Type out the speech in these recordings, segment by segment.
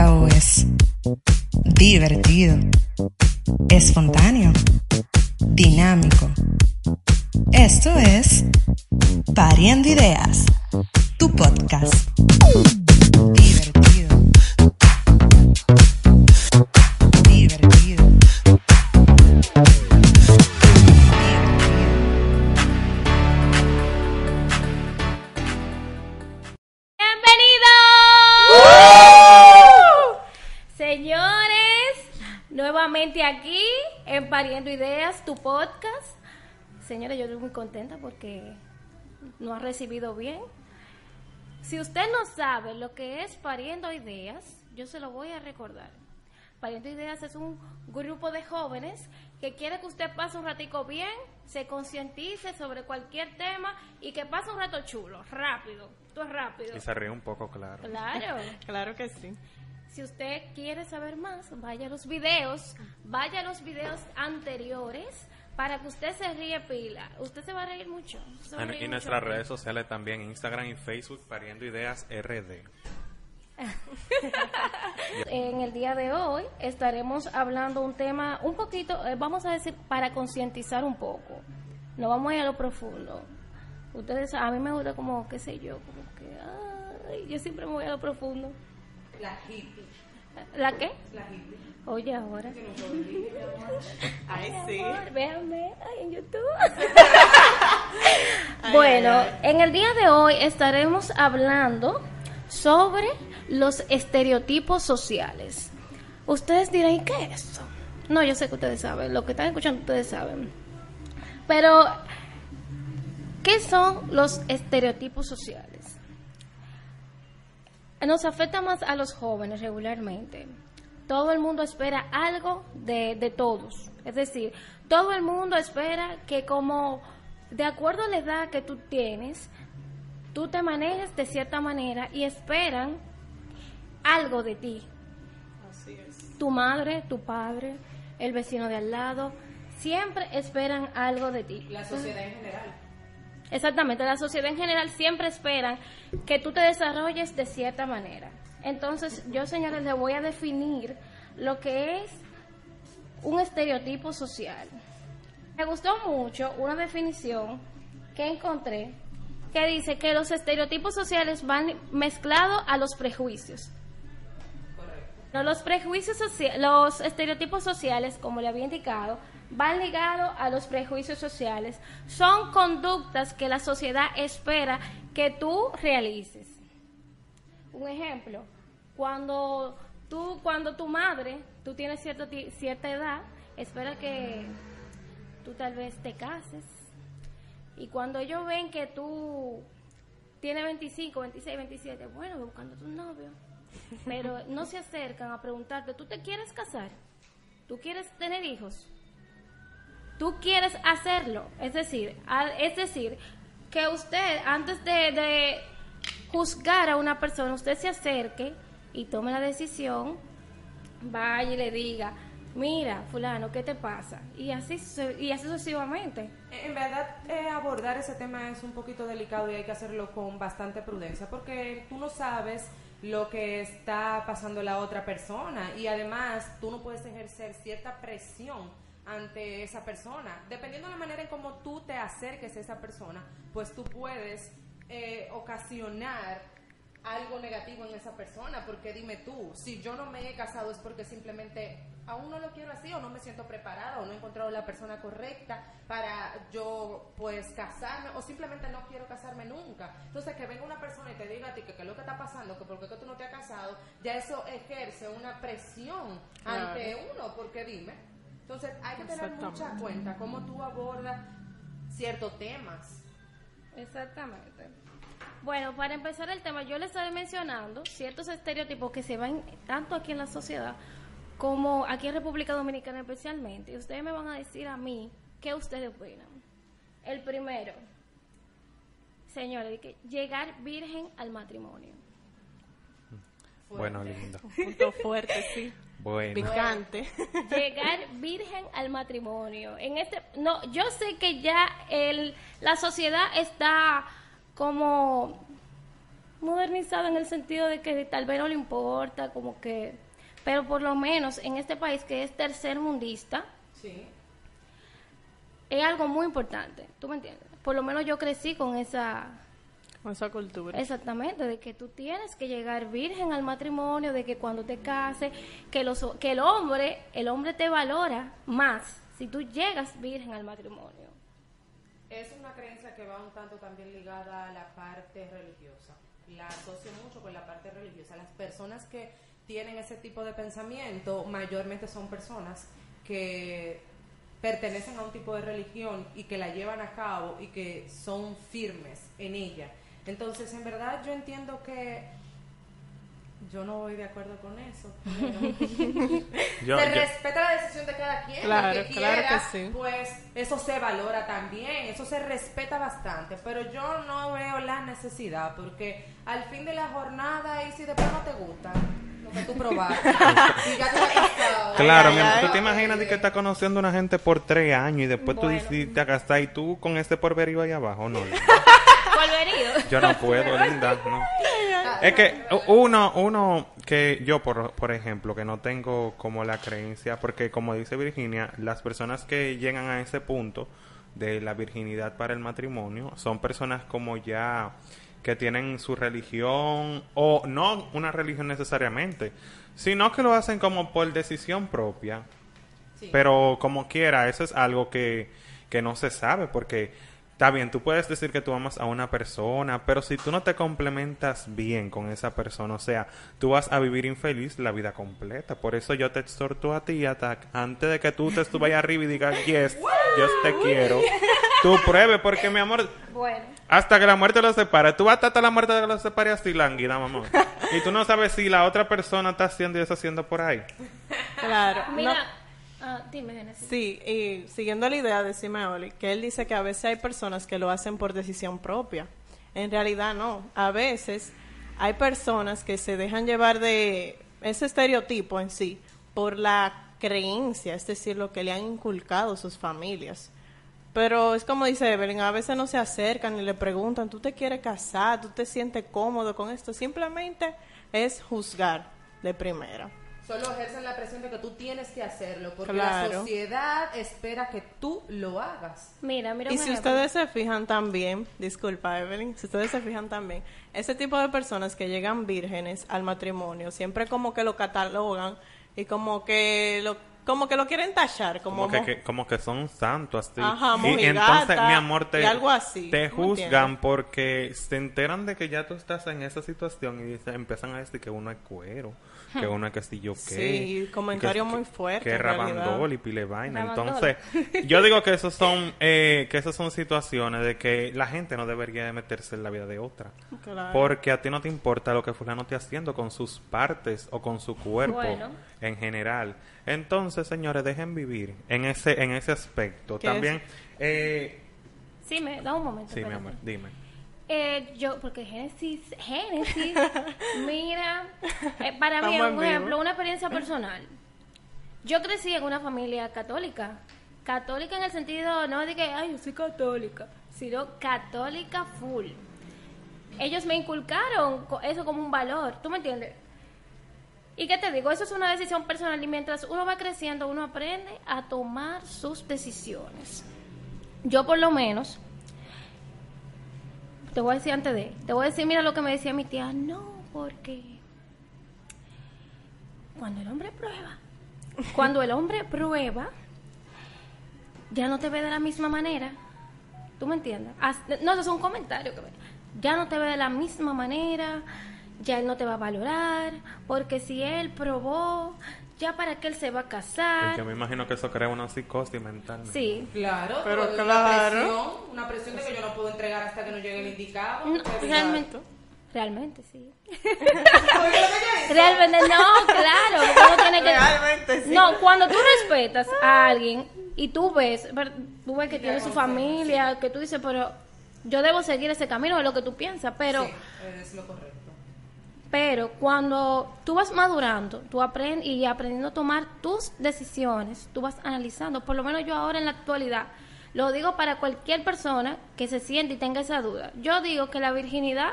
Es divertido, espontáneo, dinámico. Esto es Pariendo Ideas, tu podcast. Ideas, tu podcast. Señores, yo estoy muy contenta porque nos ha recibido bien. Si usted no sabe lo que es Pariendo Ideas, yo se lo voy a recordar. Pariendo Ideas es un grupo de jóvenes que quiere que usted pase un ratico bien, se concientice sobre cualquier tema y que pase un rato chulo, rápido. Todo es rápido. Y se ríe un poco, claro. Claro. Claro que sí. Si usted quiere saber más, vaya a los videos, vaya a los videos anteriores para que usted se ríe pila. Usted se va a reír mucho. a En- reír y mucho. nuestras redes sociales también, Instagram y Facebook, Pariendo Ideas RD. En el día de hoy estaremos hablando un tema un poquito, eh, vamos a decir, para concientizar un poco. No vamos a ir a lo profundo. Ustedes, a mí me gusta como, qué sé yo, como que, ay, yo siempre me voy a lo profundo. La hippie. ¿La qué? La hippie. Oye, ahora. Ay, sí. Véanme ay, en YouTube. bueno, en el día de hoy estaremos hablando sobre los estereotipos sociales. Ustedes dirán, ¿y qué es eso? No, yo sé que ustedes saben, lo que están escuchando ustedes saben. Pero, ¿qué son los estereotipos sociales? Nos afecta más a los jóvenes regularmente. Todo el mundo espera algo de, de todos. Es decir, todo el mundo espera que como de acuerdo a la edad que tú tienes, tú te manejes de cierta manera y esperan algo de ti. Así es. Tu madre, tu padre, el vecino de al lado, siempre esperan algo de ti. La sociedad en general. Exactamente, la sociedad en general siempre esperan que tú te desarrolles de cierta manera. Entonces, yo, señores, le voy a definir lo que es un estereotipo social. Me gustó mucho una definición que encontré que dice que los estereotipos sociales van mezclados a los prejuicios. No, los prejuicios los estereotipos sociales, como le había indicado, van ligados a los prejuicios sociales. Son conductas que la sociedad espera que tú realices. Un ejemplo, cuando tú, cuando tu madre, tú tienes cierto ti- cierta edad, espera que tú tal vez te cases. Y cuando ellos ven que tú tienes 25, 26, 27, bueno, buscando tu novio. Pero no se acercan a preguntarte, ¿tú te quieres casar? ¿Tú quieres tener hijos? ¿Tú quieres hacerlo? Es decir, es decir, que usted antes de, de juzgar a una persona, usted se acerque y tome la decisión, vaya y le diga, mira, fulano, ¿qué te pasa? Y así, y así sucesivamente. En verdad, eh, abordar ese tema es un poquito delicado y hay que hacerlo con bastante prudencia porque tú no sabes lo que está pasando la otra persona y además tú no puedes ejercer cierta presión ante esa persona. Dependiendo de la manera en cómo tú te acerques a esa persona, pues tú puedes eh, ocasionar algo negativo en esa persona, porque dime tú, si yo no me he casado es porque simplemente aún no lo quiero así o no me siento preparada o no he encontrado la persona correcta para yo pues casarme o simplemente no quiero casarme nunca. Entonces que venga una persona y te diga a ti que qué es lo que está pasando, que por qué que tú no te has casado, ya eso ejerce una presión ante uno, porque dime. Entonces hay que tener mucha cuenta cómo tú abordas ciertos temas. Exactamente. Bueno, para empezar el tema, yo les estaba mencionando ciertos estereotipos que se ven tanto aquí en la sociedad como aquí en República Dominicana especialmente. Y ustedes me van a decir a mí qué ustedes opinan. El primero, señores, que llegar virgen al matrimonio. Bueno, linda. Punto fuerte, sí. Bueno. Picante. llegar virgen al matrimonio. En este, no, yo sé que ya el, la sociedad está como modernizado en el sentido de que tal vez no le importa, como que, pero por lo menos en este país que es tercermundista, Sí. es algo muy importante, ¿tú me entiendes? Por lo menos yo crecí con esa, esa cultura. exactamente, de que tú tienes que llegar virgen al matrimonio, de que cuando te cases, que, los, que el hombre, el hombre te valora más si tú llegas virgen al matrimonio. Es una creencia que va un tanto también ligada a la parte religiosa. La asocio mucho con la parte religiosa. Las personas que tienen ese tipo de pensamiento mayormente son personas que pertenecen a un tipo de religión y que la llevan a cabo y que son firmes en ella. Entonces, en verdad, yo entiendo que yo no voy de acuerdo con eso. pero- Yo- se yo- respeta la decisión de cada quien. Claro, lo que claro quiera, que sí. Pues eso se valora también, eso se respeta bastante, pero yo no veo la necesidad, porque al fin de la jornada, y si después no te gusta lo que tú probaste, y ya te. Claro, Ay, mi amor, ay. tú te imaginas de que estás conociendo a una gente por tres años y después Bueno. tú decidiste casar y tú con este porverío ahí abajo, no. Yo no puedo, linda, no. Es que uno, uno que yo, por, por ejemplo, que no tengo como la creencia, porque como dice Virginia, las personas que llegan a ese punto de la virginidad para el matrimonio son personas como ya que tienen su religión o no una religión necesariamente, sino que lo hacen como por decisión propia. Sí. Pero como quiera, eso es algo que, que no se sabe porque está bien, tú puedes decir que tú amas a una persona, pero si tú no te complementas bien con esa persona, o sea, tú vas a vivir infeliz la vida completa. Por eso yo te exhorto a ti, Attack, antes de que tú te estuvas arriba y digas, yes, yo te quiero, tú pruebe, porque mi amor, Bueno. hasta que la muerte los separe. Tú vas hasta la muerte de los separe así lánguida, mamá. Y tú no sabes si la otra persona está haciendo y deshaciendo por ahí. Claro. Mira, No- ah, dime, Genesis. Sí, y siguiendo la idea de Simeoli, que él dice que a veces hay personas que lo hacen por decisión propia. En realidad no. A veces hay personas que se dejan llevar de ese estereotipo en sí por la creencia, es decir, lo que le han inculcado sus familias. Pero es como dice Evelyn, a veces no se acercan y le preguntan, ¿tú te quieres casar? ¿Tú te sientes cómodo con esto? Simplemente es juzgar de primera. Solo ejercen la presión de que tú tienes que hacerlo, porque Claro. la sociedad espera que tú lo hagas. Mira, mira Y si ejemplo. ustedes se fijan también, disculpa Evelyn, si ustedes se fijan también, ese tipo de personas que llegan vírgenes al matrimonio, siempre como que lo catalogan y como que lo como que lo quieren tachar, como, Como que, mo- que- como que son santos así. Ajá, y entonces, mi amor, te, y algo así, te ¿tú me juzgan entiendes? porque se enteran de que ya tú estás en esa situación y dicen- empiezan a decir que uno es cuero, que uno es que si yo qué. Sí, y que- muy fuertes, Que rabandol y pile vaina. Entonces, yo digo que esos son, eh, que esas son situaciones de que la gente no debería de meterse en la vida de otra. Claro. Porque a ti no te importa lo que fulano esté haciendo con sus partes o con su cuerpo Bueno. en general. Entonces, señores, dejen vivir en ese en ese aspecto. ¿Qué También, eh, Sí, me da un momento. sí, mi amor, dime. Eh, yo, porque Génesis, Génesis, mira, eh, para mí, por vivo. ejemplo, una experiencia personal. Yo crecí en una familia católica. Católica en el sentido, no de que, ay, yo soy católica, sino católica full. Ellos me inculcaron eso como un valor, ¿tú me entiendes? ¿Y qué te digo? Eso es una decisión personal y mientras uno va creciendo, uno aprende a tomar sus decisiones. Yo por lo menos, te voy a decir antes de, te voy a decir, mira lo que me decía mi tía, no, porque cuando el hombre prueba, cuando el hombre prueba, ya no te ve de la misma manera. ¿Tú me entiendes? No, eso es un comentario que me- Ya no te ve de la misma manera, ya él no te va a valorar, porque si él probó, ya para qué él se va a Es casar. que me imagino que eso crea una psicosis mental. Sí. Claro, Pero claro. Una presión, una presión de que yo no puedo entregar hasta que no llegue el indicado. No, porque- realmente, realmente sí. Realmente no, claro, porque uno tiene que... Realmente sí. No, cuando tú respetas a alguien y tú ves, tú ves que tiene su familia, que tú dices, pero yo debo seguir ese camino, es lo que tú piensas, pero... Sí, es lo correcto. Pero cuando tú vas madurando, tú aprendes y aprendiendo a tomar tus decisiones, tú vas analizando, por lo menos yo ahora en la actualidad, lo digo para cualquier persona que se siente y tenga esa duda. Yo digo que la virginidad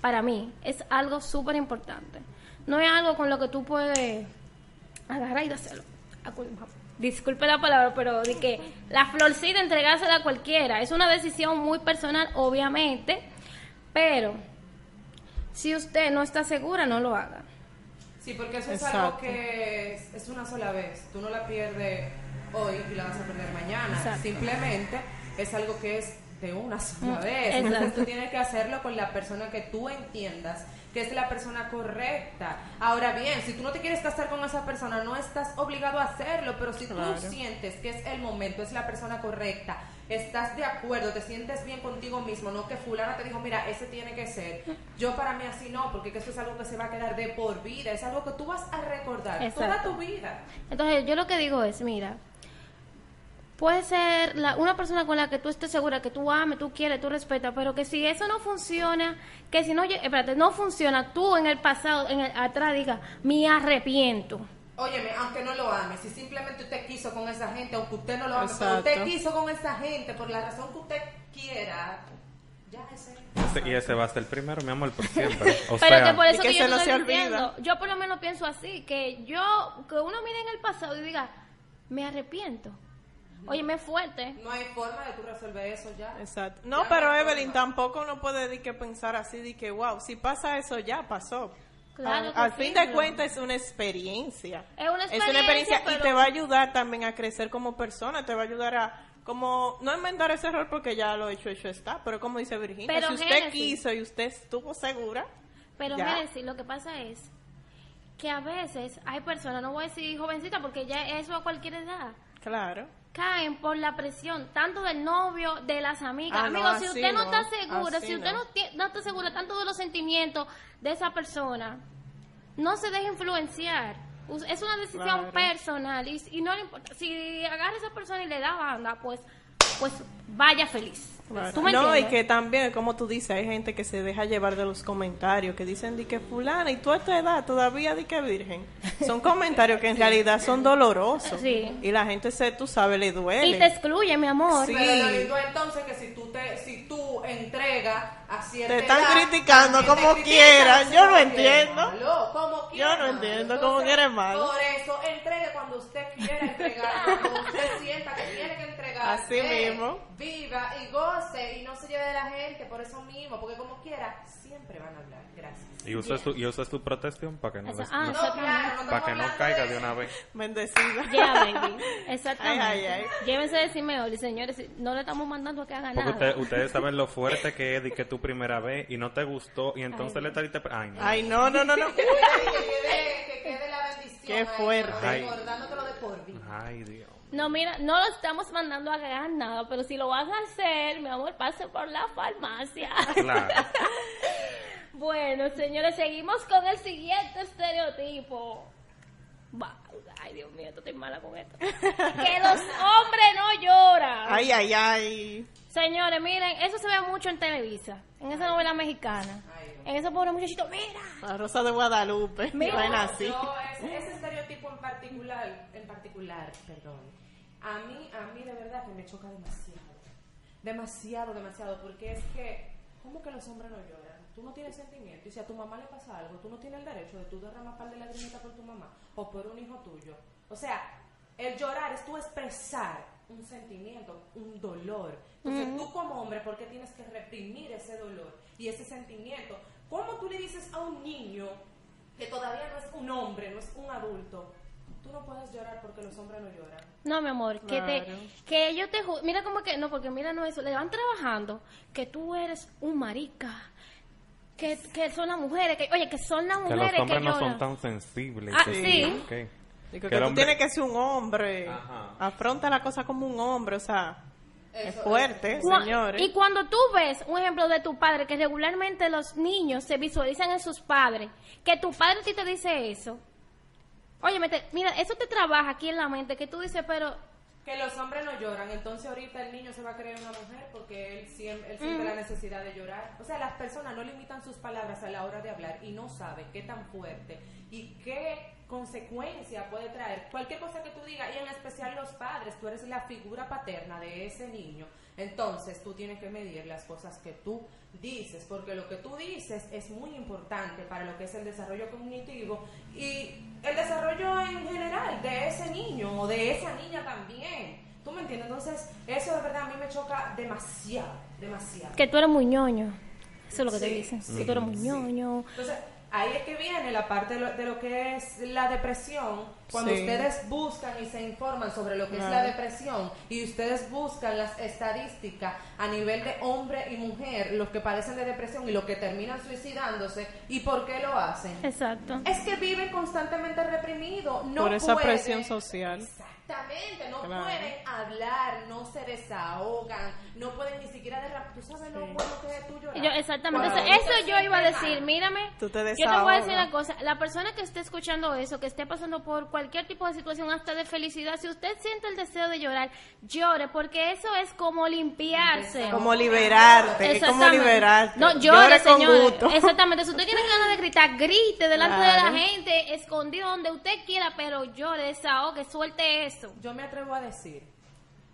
para mí, es algo súper importante. No es algo con lo que tú puedes agarrar y hacerlo. Disculpe la palabra, pero de que la florcita entregársela a cualquiera. Es una decisión muy personal, obviamente, pero si usted no está segura, no lo haga. Sí, porque eso es Exacto. algo que es, es una sola vez. Tú no la pierdes hoy y la vas a perder mañana. Exacto. Simplemente es algo que es de una sola vez. Entonces tú tienes que hacerlo con la persona que tú entiendas que es la persona correcta. Ahora bien, si tú no te quieres casar con esa persona, no estás obligado a hacerlo, pero si Claro. tú sientes que es el momento, es la persona correcta, estás de acuerdo, te sientes bien contigo mismo, no que fulana te dijo, mira, ese tiene que ser. Yo para mí así no, porque que eso es algo que se va a quedar de por vida, es algo que tú vas a recordar toda tu vida. Entonces, yo lo que digo es, mira, puede ser la, una persona con la que tú estés segura, que tú ames, tú quieres, tú respetas, pero que si eso no funciona, que si no, espérate, no funciona, tú en el pasado, en el atrás diga, me arrepiento. Óyeme, aunque no lo ame, si simplemente usted quiso con esa gente, aunque usted no lo ame, pero usted quiso con esa gente por la razón que usted quiera, ya ese. Ese- y ese va a ser el primero, mi amor, por siempre. O pero sea, que por eso que que, yo se no estoy se olvida. yo por lo menos pienso así, que yo, que uno mire en el pasado y diga, me arrepiento. Oye, me fuerte. No hay forma de tú resolver eso ya. Exacto. No, Ya pero no Evelyn, forma. tampoco uno puede de que pensar así, de que, wow, si pasa eso ya pasó. Claro al sí, fin de cuentas es una experiencia. Es una Es una experiencia y te va a ayudar también a crecer como persona, te va a ayudar a como no enmendar ese error porque ya lo hecho hecho está, pero como dice Virginia, Pero, si usted quiso y usted estuvo segura, Pero Ya. Génesis, lo que pasa es que a veces hay personas, no voy a decir jovencita porque ya eso a cualquier edad, claro. Caen por la presión tanto del novio, de las amigas. Ah, no, Amigos, si usted no, no, está segura, si usted no. está segura tanto de los sentimientos de esa persona, no se deje influenciar. Es una decisión Claro. personal y, y no le importa. Si agarra a esa persona y le da banda, pues, pues vaya feliz. Claro. ¿Tú me no, y que también, como tú dices, hay gente que se deja llevar de los comentarios, que dicen de que fulana, y tú a esta edad todavía di que virgen. Son comentarios que en realidad son dolorosos. Sí. Y la gente, se, tú sabes, le duele. Y te excluye, mi amor. Sí. Pero lo lindo entonces que si tú te, si tú entregas a cierta Te están edad, criticando como así Yo no entiendo. como Yo no entiendo cómo que eres malo. Por eso, entregue cuando usted quiera entregar, cuando usted sienta que tiene que entregar. Así mismo. Viva y goce y no se lleve de la gente por eso mismo, porque como quiera, siempre van a hablar. Gracias. y usa, su, y usa su protección para que no, des- ah, no- eso- No, claro, no para que no caiga de una vez. Bendecida. Yeah, baby. Exactamente. Ay, ay, ay. Llévense de Simeoli, señores. No le estamos mandando a que haga Porque nada. usted- ustedes saben lo fuerte que es de que tu primera vez y no te gustó y entonces Ay, le trajiste... Ay, no. Ay, no, no, no, no. Que quede, que quede la bendición. Qué fuerte. Ay. Recordándotelo de por vida. Ay, Dios. No, mira, no lo estamos mandando a hagan nada, pero si lo vas a hacer, mi amor, pase por la farmacia. Claro. bueno, señores, seguimos con el siguiente estereotipo. Ay, Dios mío, estoy mala con esto. que los hombres no lloran. Ay, ay, ay. Señores, miren, eso se ve mucho en Televisa, en esa novela mexicana. En ese pobre muchachito, mira. La Rosa de Guadalupe. Mira. Así. Yo, ese, ese estereotipo en particular, en particular, perdón, a mí, a mí de verdad que me choca demasiado. Demasiado, demasiado, porque es que, ¿cómo que los hombres no lloran? Tú no tienes sentimiento y si a tu mamá le pasa algo, tú no tienes el derecho de tú derramar par de lagrimitas por tu mamá o por un hijo tuyo. O sea, el llorar es tú expresar un sentimiento, un dolor. Entonces tú como hombre, ¿por qué tienes que reprimir ese dolor y ese sentimiento? ¿Cómo tú le dices a un niño que todavía no es un hombre, no es un adulto? Tú no puedes llorar porque los hombres no lloran. No, mi amor, que te que ellos te ju- mira como que no, porque mira no eso, le van trabajando que tú eres un marica. Que, que son las mujeres, que oye, que son las Que mujeres los hombres no lloran. son tan sensibles. Ah, que sí. Que que, tú hombre- tienes que ser un hombre. Ajá. Afronta la cosa como un hombre, o sea, es fuerte, Cua- señores. Y cuando tú ves un ejemplo de tu padre, que regularmente los niños se visualizan en sus padres, que tu padre a ti te dice eso, oye, mira, eso te trabaja aquí en la mente, que tú dices, pero Que los hombres no lloran, entonces ahorita el niño se va a creer una mujer porque él siempre, él siente la necesidad de llorar. O sea, las personas no limitan sus palabras a la hora de hablar y no saben qué tan fuerte y qué consecuencia puede traer cualquier cosa que tú digas y en especial los padres, tú eres la figura paterna de ese niño, entonces tú tienes que medir las cosas que tú dices, porque lo que tú dices es muy importante para lo que es el desarrollo cognitivo y el desarrollo en general de ese niño o de esa niña también. ¿Tú me entiendes? Entonces, eso de verdad a mí me choca demasiado, demasiado. Que tú eres muy ñoño. Eso es lo que te dicen. sí, que tú eres muy sí. ñoño. Entonces, ahí es que viene la parte de lo, de lo que es la depresión. Cuando Sí. ustedes buscan y se informan sobre lo que es la depresión y ustedes buscan las estadísticas a nivel de hombre y mujer, los que padecen de depresión y los que terminan suicidándose, ¿y por qué lo hacen? Exacto. Es que viven constantemente reprimidos, no Por esa presión social. Exactamente, no Claro. pueden hablar, no se desahogan, no pueden ni siquiera derramar. ¿Tú sabes lo bueno que es tú llorar? Yo, exactamente. Eso, yo iba a decir. mal. Mírame. Tú te yo te voy a decir una cosa. La persona que esté escuchando eso, que esté pasando por cualquier tipo de situación, hasta de felicidad, si usted siente el deseo de llorar, llore, porque eso es como limpiarse. Como liberarte, es como liberarte. No, llore, Llore gusto. Exactamente. Si usted tiene ganas de gritar, grite delante de la gente, escondido donde usted quiera, pero llore, desahogue, suelte eso. Yo me atrevo a decir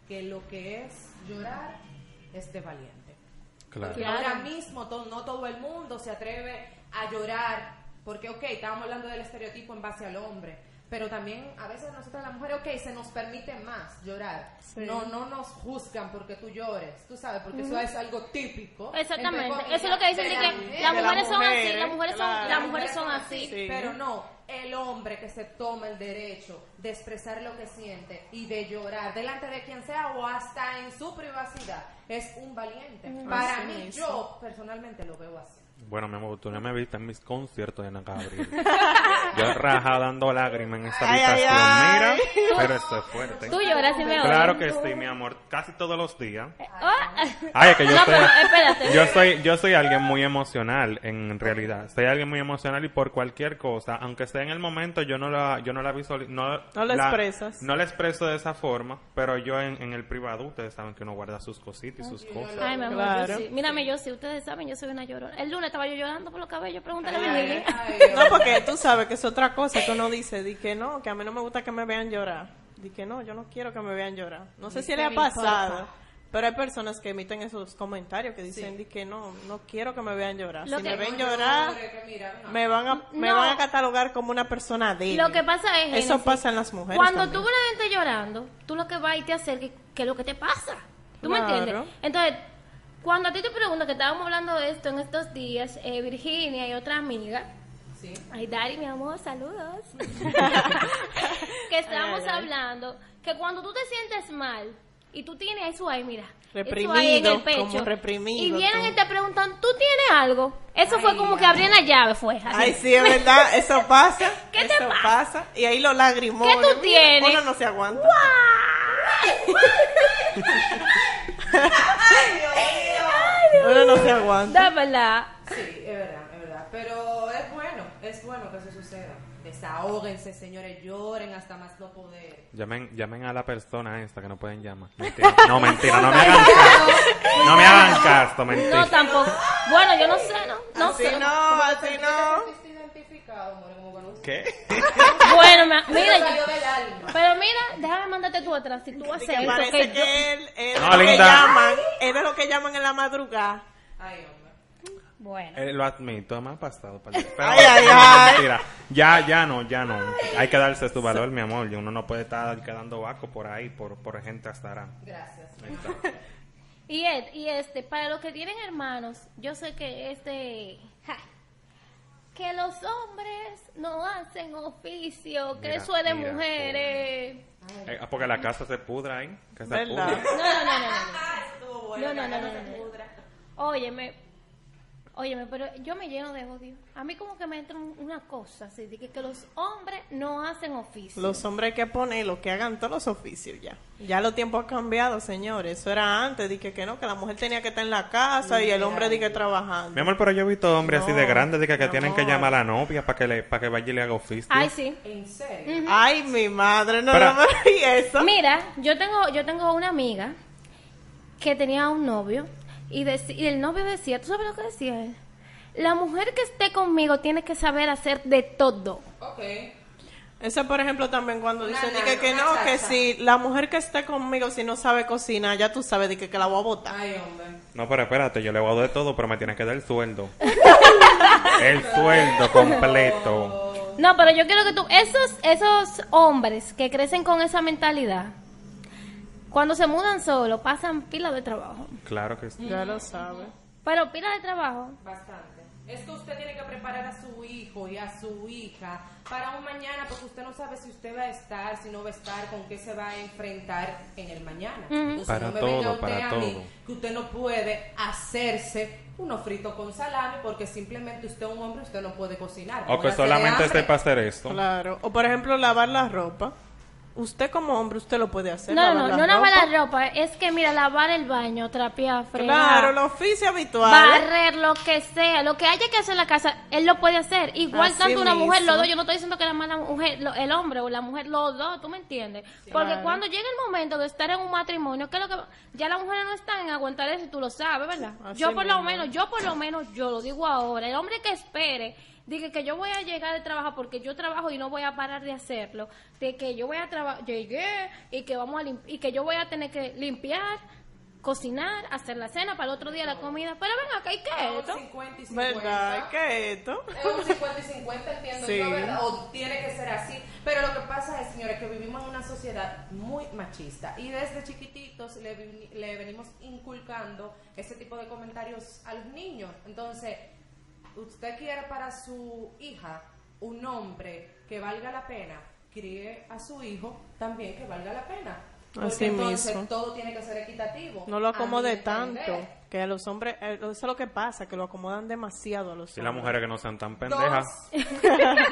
que lo que es llorar es de valiente. Claro. Que Claro. ahora mismo to- no todo el mundo se atreve a llorar, porque, ok, estábamos hablando del estereotipo en base al hombre, pero también a veces nosotras las mujeres, ok, se nos permite más llorar. Sí. No, no nos juzgan porque tú llores, tú sabes, porque eso es algo típico. Exactamente. comillas, Eso es lo que dicen de la que mujer. las De las mujeres son así, mujeres, las mujeres son, las mujeres son así. Sí. Pero no, el hombre que se toma el derecho de expresar lo que siente y de llorar delante de quien sea o hasta en su privacidad es un valiente. Para Así mí, mismo. yo personalmente lo veo así. Bueno, mi amor, tú no me viste en mis conciertos de Ana Gabriel. Yo raja dando lágrimas en esta habitación. Mira, pero esto es fuerte. Tú lloras y me Claro que sí, mi amor. Casi todos los días. Ah. Ay, es que yo No, soy, pero espérate. yo soy, yo soy alguien muy emocional en realidad. Soy alguien muy emocional y por cualquier cosa, aunque esté en el momento, yo no la, yo no la visualizo, no, No la expresas. No la expreso de esa forma, pero yo en, en el privado, ustedes saben que uno guarda sus cositas y sus cosas. Ay, mi amor, Claro. yo sí. Mírame, yo sí, ustedes saben, yo soy una llorona. El lunes estaba yo llorando por los cabellos, pregúntale a mi Ay, amiga. Ay, No, porque tú sabes que es otra cosa que uno dice, di que no, que a mí no me gusta que me vean llorar. Di que no, yo no quiero que me vean llorar. No sé si le ha pasado, importa. pero hay personas que emiten esos comentarios que dicen, Sí. di que no, no quiero que me vean llorar. Lo si que- me ven No llorar, no. me van a, me No. van a catalogar como una persona débil. Lo que pasa es, Eso pasa en las mujeres Cuando también. tú ves a la gente llorando, tú lo que vas y te acercas, ¿qué es lo que te pasa? ¿Tú me entiendes? Entonces, cuando a ti te preguntan que estábamos hablando de esto en estos días, eh, Virginia y otra amiga, Sí. Ay, Dari, mi amor, saludos. que estábamos Ay, ay, ay. hablando que cuando tú te sientes mal y tú tienes eso ahí, mira, Reprimido, eso ahí en el pecho, como reprimido y vienen tú. y te preguntan, ¿tú tienes algo? Eso fue Ay, como que ay. abrían la llave, fue. así. Ay, sí, es verdad, eso pasa. ¿Qué te eso pasa? pasa? Y ahí los lagrimones. ¿Qué tú mira, tienes? Uno no se aguanta. Uno no se aguanta. Verdad. Sí, es verdad, es verdad. Pero es bueno, es bueno que eso suceda. Desahóguense, señores, lloren hasta más no poder. Llamen, llamen a la persona esta que no pueden llamar. Mentira. No, mentira, no me hagan caso. No me hagan caso, mentira. No, tampoco. Bueno, yo no sé, ¿no? No Así sé. no, así no. ¿Qué? Bueno, mira, alma. pero mira, déjame mandarte tú atrás. Si tú haces Que eso, parece que que yo- él es de No, lo que llaman, es de lo que llaman en la madrugada. Ay, hombre. Bueno. Eh, lo admito, me ha pasado. Pero, Ay, ay, no, ay. mentira. Ya, ya no, ya no. Hay que darse su valor, mi amor. Y uno no puede estar quedando vaco por ahí, por, por gente hasta ahora. Gracias. Y, Ed, y este, para los que tienen hermanos, yo sé que este, ja, que los hombres no hacen oficio, que Mira, eso es de mira, mujeres. Eh, porque la casa se pudra ahí. Que se ¿Verdad? pudra. No, no, no, no, no. No, no, no, no, no, no. Óyeme, óyeme, pero yo me lleno de odio. A mí como que me entra un- una cosa así, de que, que los hombres no hacen oficio. Los hombres hay que ponerlos, que hagan todos los oficios ya. Ya los tiempos han cambiado, señores. Eso era antes, dije que no, que la mujer tenía que estar en la casa y el hombre dije trabajando. Mi amor, pero yo he visto hombres así de grandes de que, tienen que llamar a la novia para que le para que vaya y le haga oficio. Ay, sí. ¿En serio? Ay, mi madre, no, Pero- no me di eso. Mira, yo tengo, yo tengo una amiga que tenía un novio y, el novio decía, ¿tú sabes lo que decía él? La mujer que esté conmigo tiene que saber hacer de todo. Ok. Eso, por ejemplo, también cuando dicen de nana, que, que no, que chacha. si la mujer que esté conmigo, si no sabe cocinar, ya tú sabes de que, que la voy a botar. Ay, hombre. No, pero espérate, yo le voy a dar de todo, pero me tienes que dar el sueldo. el sueldo completo. No, pero yo quiero que tú, esos, esos hombres que crecen con esa mentalidad, cuando se mudan solo, pasan pila de trabajo. Claro que sí. Ya lo sabe. Pero pila de trabajo. Bastante. Es que usted tiene que preparar a su hijo y a su hija para un mañana, porque usted no sabe si usted va a estar, si no va a estar, con qué se va a enfrentar en el mañana. Entonces, Para no me venga todo, usted para a mí todo. que usted no puede hacerse uno frito con salami porque simplemente usted es un hombre, usted no puede cocinar. O que solamente sepa hacer esto. Claro. O, por ejemplo, lavar la ropa. Usted como hombre, usted lo puede hacer. No, no, la no lavar la ropa. Es que, mira, lavar el baño, trapear, fregar. Claro, el oficio habitual. barrer, lo que sea, lo que haya que hacer en la casa, él lo puede hacer. Igual Así tanto una mujer, mismo. los dos, yo no estoy diciendo que la mala mujer, lo- el hombre o la mujer, los dos, ¿tú me entiendes? Porque Claro. cuando llega el momento de estar en un matrimonio, ¿qué es lo que ya las mujeres no están en aguantar eso, tú lo sabes, ¿verdad? Así yo por lo menos, yo por lo menos, yo lo digo ahora, el hombre que espere Dije que yo voy a llegar de trabajo porque yo trabajo y no voy a parar de hacerlo. De que yo voy a trabajar, llegué y que vamos a y que yo voy a tener que limpiar, cocinar, hacer la cena para el otro día la comida. Pero ven acá, ¿y qué es Es esto? un 50 y 50. ¿Verdad? ¿Qué es esto? Es un 50 y 50, entiendo Sí. yo, ¿verdad? O tiene que ser así. Pero lo que pasa es, señores, que vivimos en una sociedad muy machista y desde chiquititos le, le venimos inculcando ese tipo de comentarios a los niños. Entonces, usted quiere para su hija un hombre que valga la pena, críe a su hijo también que valga la pena. Porque Así entonces mismo. todo tiene que ser equitativo. No lo acomode tanto. Que a los hombres, eh, eso es lo que pasa, que lo acomodan demasiado a los Y las hombres. mujeres que no sean tan pendejas. claro,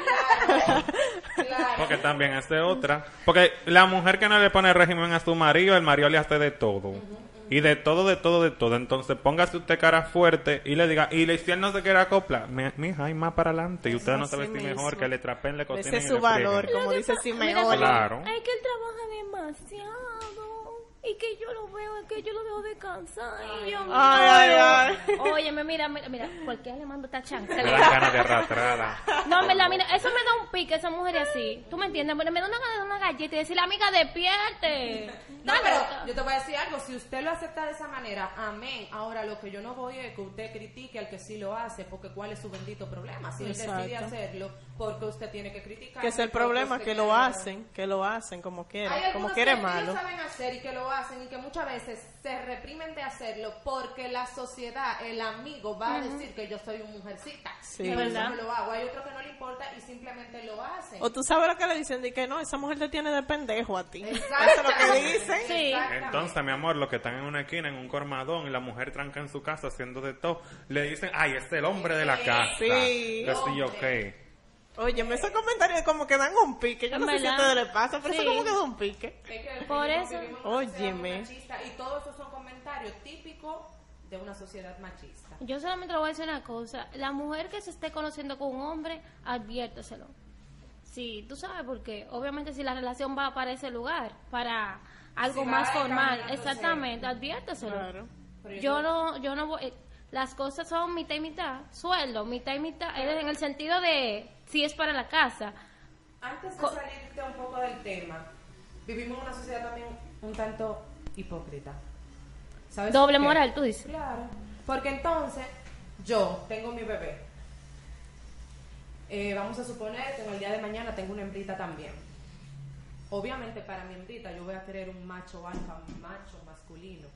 claro. Porque también es de otra. Porque la mujer que no le pone régimen a su marido, el marido le hace de todo. Y de todo, de todo, de todo. Entonces póngase usted cara fuerte y le diga, y le- si él no se quiere acoplar, mi, mija, hay más para adelante. Y usted no sabe si mejor que le trapen, le cocinen Ese es su valor, como dice Simeone. Claro. Ay, que él trabaja demasiado. Y que yo lo veo, es que yo lo veo descansar. Y yo, Ay, ay, ay. Óyeme, mira, mira, mira, ¿por qué le mando esta chance? Me dan ganas de arrastrarla. No, me la mira, eso me da un pique, esa mujer así. ¿Tú me entiendes? Me me da una gana de una galleta y decirle, amiga, despierte. No, Dale, pero yo te voy a decir algo, si usted lo acepta de esa manera, amén. Ahora lo que yo no voy es que usted critique al que sí lo hace, porque cuál es su bendito problema. Si él decide hacerlo, porque usted tiene que criticar. Que es el problema, que lo hacen, que lo hacen como quieren, algunos como que quiere sí malo. lo saben hacer y que lo hacen y que muchas veces se reprimen de hacerlo porque la sociedad, el amigo va a decir que yo soy una mujercita. Sí. Y eso ¿Verdad? no lo hago. Hay otros que no le importa y simplemente lo hacen. O tú sabes lo que le dicen, de que no, esa mujer te tiene de pendejo a ti. Eso es lo que dicen. Sí. Entonces, mi amor, los que están en una esquina, en un cormadón, y la mujer tranca en su casa haciendo de todo, le dicen, ay, es el hombre de la casa. Sí. Que sí, ok. Oye, esos comentarios como que dan un pique. Yo no sé si a ustedes les pasa, pero Sí. eso como que da un pique. Es que Por eso. Óyeme. machista Y todos esos son comentarios típicos de una sociedad machista. Yo solamente le voy a decir una cosa. La mujer que se esté conociendo con un hombre, adviérteselo. Sí, tú sabes por qué. Obviamente si la relación va para ese lugar, para algo Si más formal, exactamente, adviérteselo. Claro. Yo no, yo no voy, eh, las cosas son mitad y mitad, sueldo, mitad y mitad, es en el sentido de si es para la casa. Antes de salirte un poco del tema, vivimos en una sociedad también un tanto hipócrita. ¿Sabes Doble moral, tú dices. Claro. Porque entonces, yo tengo mi bebé. Eh, vamos a suponer que en el día de mañana tengo una hembrita también. Obviamente para mi hembrita yo voy a querer un macho alfa, un macho masculino.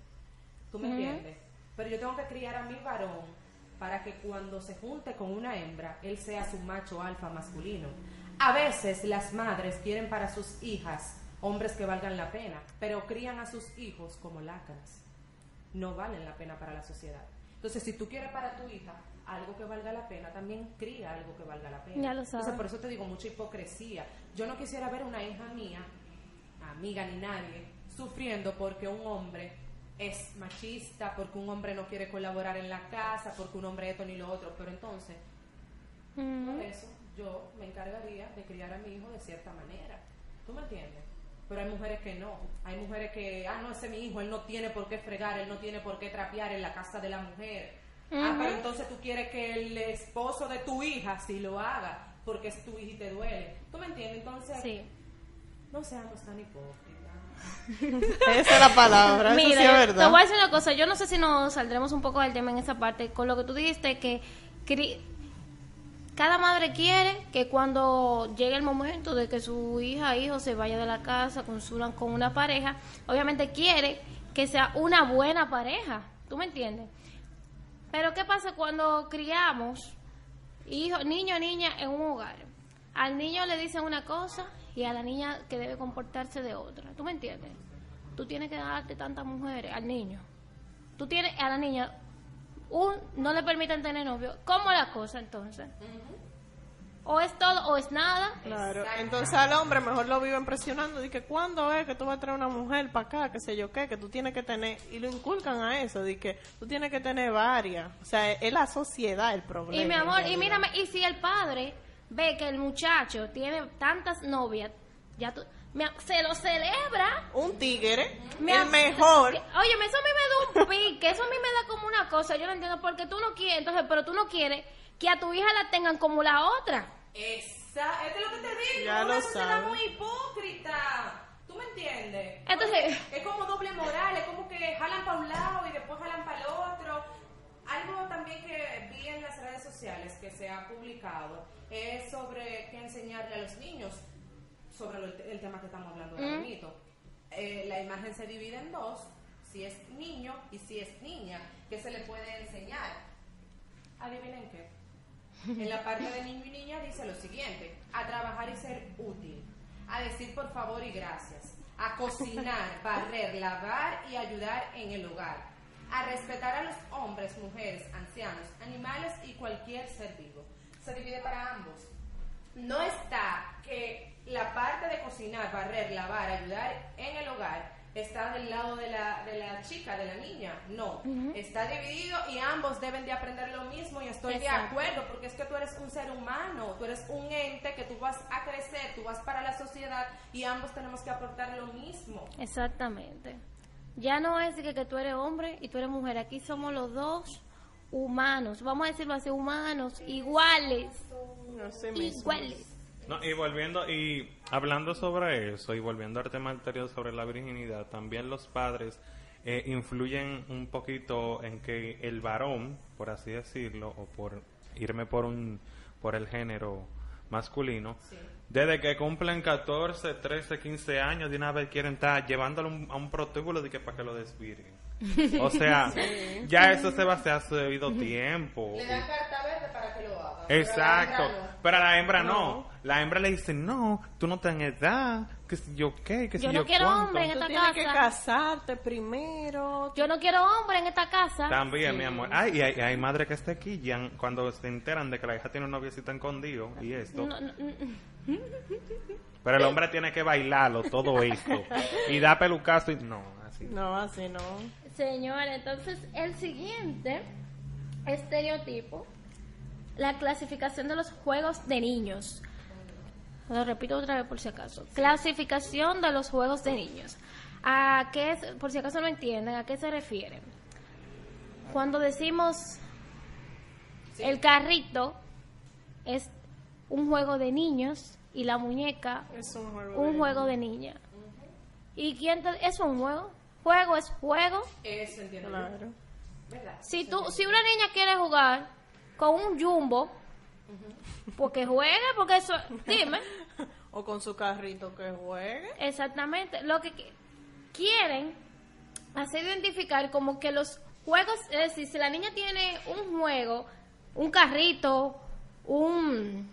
¿Tú me entiendes? Pero yo tengo que criar a mi varón para que cuando se junte con una hembra, él sea su macho alfa masculino. A veces las madres quieren para sus hijas hombres que valgan la pena, pero crían a sus hijos como lacras no valen la pena para la sociedad. Entonces, si tú quieres para tu hija algo que valga la pena, también cría algo que valga la pena. Ya lo Entonces, sabes. por eso te digo mucha hipocresía. Yo no quisiera ver una hija mía, amiga ni nadie, sufriendo porque un hombre es machista, porque un hombre no quiere colaborar en la casa, porque un hombre esto ni lo otro. Pero entonces, por eso yo me encargaría de criar a mi hijo de cierta manera. ¿Tú me entiendes? Pero hay mujeres que no. Hay mujeres que, ah, no, ese es mi hijo, él no tiene por qué fregar, él no tiene por qué trapear en la casa de la mujer. Ah, pero entonces tú quieres que el esposo de tu hija sí lo haga. porque es tu hija y te duele. ¿Tú me entiendes? Entonces, Sí. no seamos tan hipócritas. Esa es la palabra, eso Mira, sí es verdad. te voy a decir una cosa. Yo no sé si nos saldremos un poco del tema en esa parte. Con lo que tú dijiste, que cada madre quiere que cuando llegue el momento de que su hija hijo se vaya de la casa con, su, con una pareja, obviamente quiere que sea una buena pareja. ¿Tú me entiendes? Pero ¿qué pasa cuando criamos hijo, niño o niña en un hogar? Al niño le dicen una cosa y a la niña que debe comportarse de otra. ¿Tú me entiendes? Tú tienes que darte tantas mujeres al niño. Tú tienes a la niña un no le permiten tener novio. ¿Cómo la cosa entonces? O es todo o es nada. Claro, entonces al hombre mejor lo viven presionando, de que cuando es que tú vas a traer una mujer para acá, que sé yo qué, que tú tienes que tener, y lo inculcan a eso, de que tú tienes que tener varias, o sea, es la sociedad el problema. Y mi amor, y mírame, y si el padre ve que el muchacho tiene tantas novias, ya tú, se lo celebra. Un tigre, el mejor, Oye, eso a mí me da un pique, eso a mí me da como una cosa, yo no entiendo, porque tú no quieres, entonces, pero tú no quieres que a tu hija la tengan como la otra. Esa, esto es lo que te digo. Ya una lo sociedad muy hipócrita. ¿Tú me entiendes? Entonces- es como doble moral, es como que jalan para un lado y después jalan para el otro. Algo también que vi en las redes sociales que se ha publicado es sobre qué enseñarle a los niños sobre lo- el tema que estamos hablando ahora. Eh, la imagen se divide en dos, si es niño y si es niña, ¿qué se le puede enseñar? Adivinen qué. En la parte de niño y niña dice lo siguiente, a trabajar y ser útil, a decir por favor y gracias, a cocinar, barrer, lavar y ayudar en el hogar, a respetar a los hombres, mujeres, ancianos, animales y cualquier ser vivo. Se divide para ambos. No está que la parte de cocinar, barrer, lavar, ayudar en el hogar está del lado de la, de la chica, de la niña. No, está dividido y ambos deben de aprender lo mismo y estoy de acuerdo porque es que tú eres un ser humano, tú eres un ente que tú vas a crecer, tú vas para la sociedad y ambos tenemos que aportar lo mismo. Exactamente. Ya no es que, que tú eres hombre y tú eres mujer, aquí somos los dos humanos, vamos a decirlo así, humanos, iguales, mismo. iguales. No, y volviendo, y hablando sobre eso, y volviendo al tema anterior sobre la virginidad, también los padres eh, influyen un poquito en que el varón, por así decirlo, o por irme por un por el género masculino, desde que cumplen 14, 13, 15 años, de una vez quieren estar llevándolo a un, a un prostíbulo de que para que lo desvirguen. O sea, ya eso se va a hacer hace debido tiempo. carta verde para que lo haga. Exacto. Pero a la hembra no. La hembra le dice, no, tú no tienes edad, que si yo qué, que si Yo yo, no quiero cuánto". hombre en Tú esta tienes que casa. casarte primero. Yo no quiero hombre en esta casa. También, mi amor. Ay, y hay, hay madres que se quillan cuando se enteran de que la hija tiene un noviecito escondido y esto. No, no, no, Pero el hombre tiene que bailarlo, todo esto. Y da pelucazo y... No, así. No, así no. Señora, entonces el siguiente estereotipo, la clasificación de los juegos de niños. Lo repito otra vez por si acaso. Clasificación de los juegos de niños. ¿A qué, es- por si acaso no entienden, a qué se refieren? Cuando decimos el carrito es un juego de niños y la muñeca Es un juego. un de- juego de niña. ¿Y quién te, eso es un juego? Juego es juego. Eso entiendo. Claro. ¿Verdad? Si tú, si una niña quiere jugar con un jumbo, porque juegue, porque eso, dime, O con su carrito que juegue. exactamente, lo que qui- quieren hacer identificar como que los juegos, es decir, si la niña tiene un juego, un carrito, un,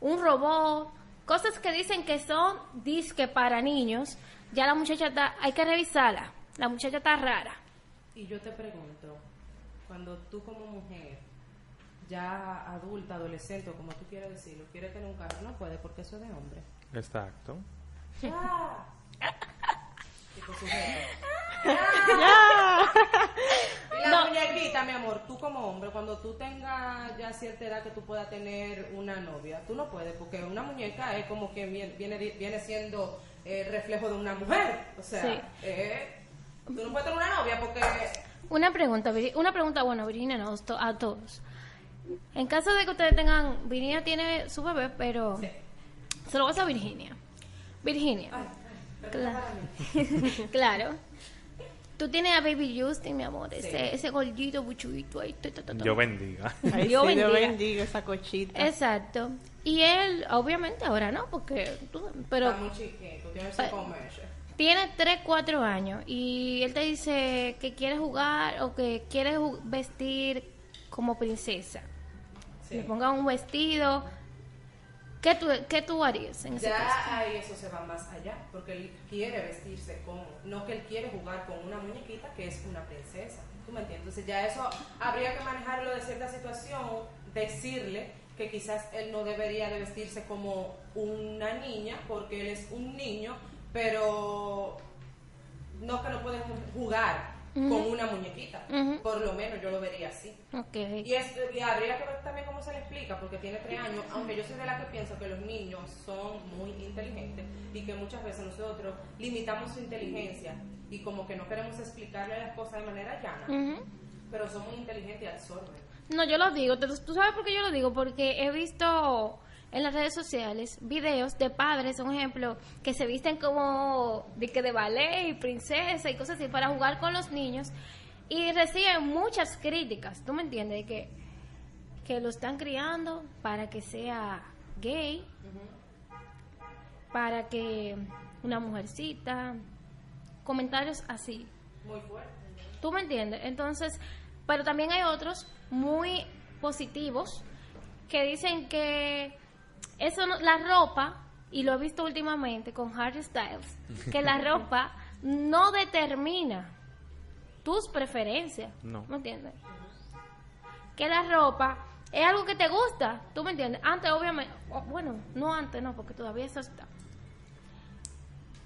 un robot, cosas que dicen que son disque para niños, ya la muchacha está, hay que revisarla, la muchacha está rara. Y yo te pregunto, cuando tú como mujer, ya adulta, adolescente, o como tú quieras decirlo, quieres tener un carro, no puede porque eso es de hombre. Exacto. ¡Ya! Tipo sujeto. Y la muñequita, mi amor, tú como hombre, cuando tú tengas ya cierta edad que tú puedas tener una novia, tú no puedes, porque una muñeca es como que viene, viene, viene siendo eh, reflejo de una mujer. O sea, Sí. eh, tú no puedes tener una novia porque Una pregunta, una pregunta, bueno, Virginia, no, a todos. En caso de que ustedes tengan, Virginia tiene su bebé, pero se lo vas a Virginia. Virginia. Cla- claro. Tú tienes a Baby Justin, mi amor, ese, ese gordito buchuito ahí. Yo bendiga. Ay, Dios sí, bendiga. bendiga esa cochita. Exacto. Y él, obviamente, ahora no, porque tú, pero Está muy chiquito, tiene cinco meses. tiene 3, 4 años y él te dice que quiere jugar o que quiere vestir como princesa. Le ponga un vestido. ¿Qué tú, qué tú harías en ese caso? Ya ahí eso se va más allá, porque él quiere vestirse como, no que él quiere jugar con una muñequita que es una princesa. ¿Tú me entiendes? Entonces ya eso habría que manejarlo de cierta situación, decirle que quizás él no debería de vestirse como una niña, porque él es un niño, pero no que no puede con una muñequita. Por lo menos yo lo vería así. Ok. Y, es, y habría que ver también cómo se le explica, porque tiene tres años, aunque yo soy de la que pienso que los niños son muy inteligentes y que muchas veces nosotros limitamos su inteligencia y como que no queremos explicarle las cosas de manera llana, Ujú. pero son muy inteligentes y absorben. No, yo lo digo. ¿Tú tú sabes por qué yo lo digo? Porque he visto en las redes sociales videos de padres, un ejemplo, que se visten como de que de ballet y princesa y cosas así para jugar con los niños y reciben muchas críticas. ¿Tú me entiendes? De que, que lo están criando para que sea gay, para que una mujercita, comentarios así. Muy fuerte. ¿Tú me entiendes? Entonces, pero también hay otros muy positivos que dicen que eso no- la ropa, y lo he visto últimamente con Harry Styles, que la ropa no determina tus preferencias. No. ¿Me entiendes? Que la ropa es algo que te gusta, ¿tú me entiendes? Antes, obviamente, bueno, no antes, no, porque todavía eso está.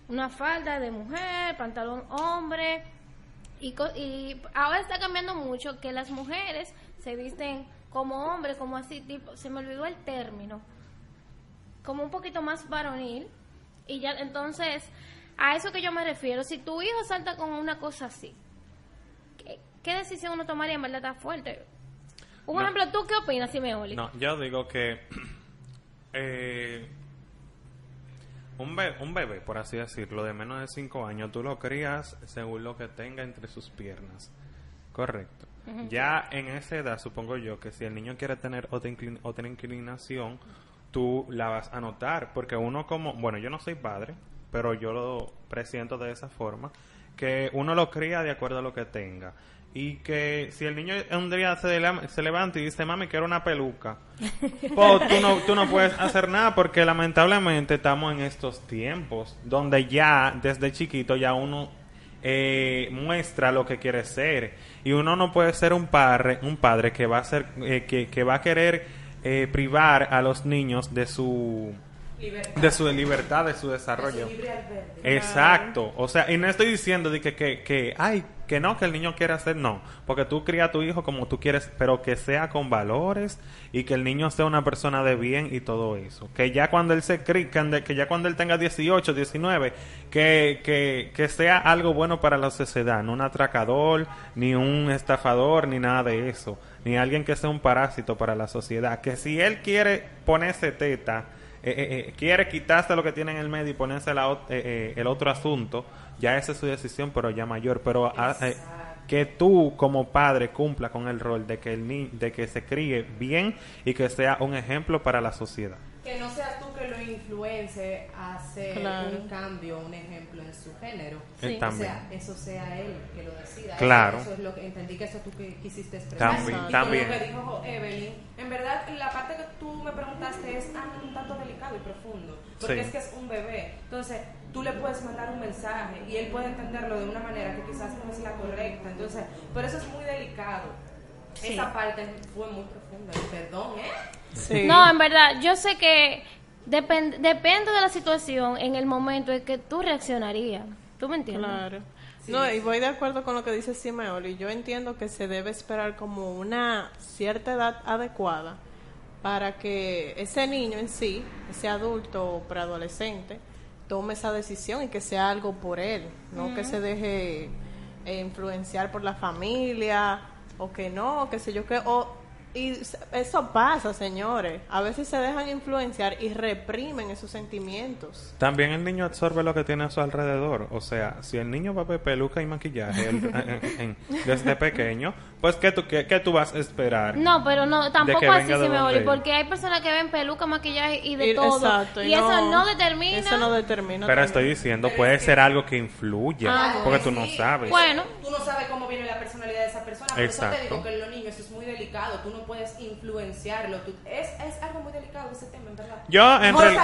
Una falda de mujer, pantalón hombre, y, y ahora está cambiando mucho que las mujeres se visten como hombres, como así, tipo, se me olvidó el término, como un poquito más varonil. Y ya, entonces, a eso que yo me refiero, si tu hijo salta con una cosa así, ¿qué, qué decisión uno tomaría? En verdad está fuerte. Un No. ejemplo, ¿tú qué opinas, Simeoli? No, yo digo que eh, un, be- un bebé, por así decirlo, de menos de 5 años, tú lo crías según lo que tenga entre sus piernas. Correcto. Ya en esa edad, supongo yo, que si el niño quiere tener otra, inclin- otra inclinación, tú la vas a notar. Porque uno como, bueno, yo no soy padre, pero yo lo presiento de esa forma, que uno lo cría de acuerdo a lo que tenga. Y que si el niño un día se, levanta y dice, mami, quiero una peluca, pues tú no, tú no puedes hacer nada porque lamentablemente estamos en estos tiempos donde ya desde chiquito ya uno eh, muestra lo que quiere ser y uno no puede ser un padre un padre que va a ser eh, que, que va a querer eh, privar a los niños de su Libertad. de su libertad de su De desarrollo su libre albedrío. Exacto, o sea, y no estoy diciendo de que, que, que, ay, que no, que el niño quiere hacer, no, porque tú crías a tu hijo como tú quieres, pero que sea con valores y que el niño sea una persona de bien y todo eso. Que ya cuando él se críe, que, ya cuando él tenga 18, 19, que, que, que sea algo bueno para la sociedad, no un atracador, ni un estafador, ni nada de eso, ni alguien que sea un parásito para la sociedad. Que si él quiere ponerse teta, eh, eh, eh, quiere quitarse lo que tiene en el medio y ponerse la eh, el otro asunto, ya esa es su decisión, pero ya mayor. Pero ah, eh, que tú como padre cumpla con el rol de que el ni de que se críe bien y que sea un ejemplo para la sociedad. Que no seas tú que lo influencie a hacer Claro. un cambio, un ejemplo en su género. Sí. O también. sea, eso sea él que lo decida. Claro. Eso, eso es lo que entendí que eso tú que quisiste expresar. También, y con también. lo que dijo Evelyn, en verdad la parte que tú me preguntaste es ah, un tanto delicado y profundo, porque Sí. es que es un bebé. Entonces, tú le puedes mandar un mensaje y él puede entenderlo de una manera que quizás no es la correcta. Entonces, por eso es muy delicado. Sí. Esa parte fue muy profunda. Perdón, ¿eh? Sí. No, en verdad, yo sé que depend- depende de la situación, en el momento en que tú reaccionarías. ¿Tú me entiendes? Claro. No, y voy de acuerdo con lo que dice Simeoli. Yo entiendo que se debe esperar como una cierta edad adecuada para que ese niño en sí, ese adulto o preadolescente, tome esa decisión y que sea algo por él, no que se deje eh, influenciar por la familia o que no, qué sé yo, que o Y eso pasa, señores. A veces se dejan influenciar y reprimen esos sentimientos. También el niño absorbe lo que tiene a su alrededor. O sea, si el niño va a ver peluca y maquillaje él, en- en- desde pequeño, pues ¿qué tú, qué, qué tú vas a esperar? No, pero no, tampoco así se me porque hay personas que ven peluca, maquillaje y de Y- todo. exacto, y, y eso no- determina. Eso no determina. Pero también. estoy diciendo, puede ser algo que influya, Ah, porque tú no sabes. Bueno, Tú no sabes cómo viene la personalidad de Por eso te Exacto. digo que en los niños es muy delicado. Tú no puedes influenciarlo. Tú- es, es algo muy delicado ese tema, en verdad. Yo en, real-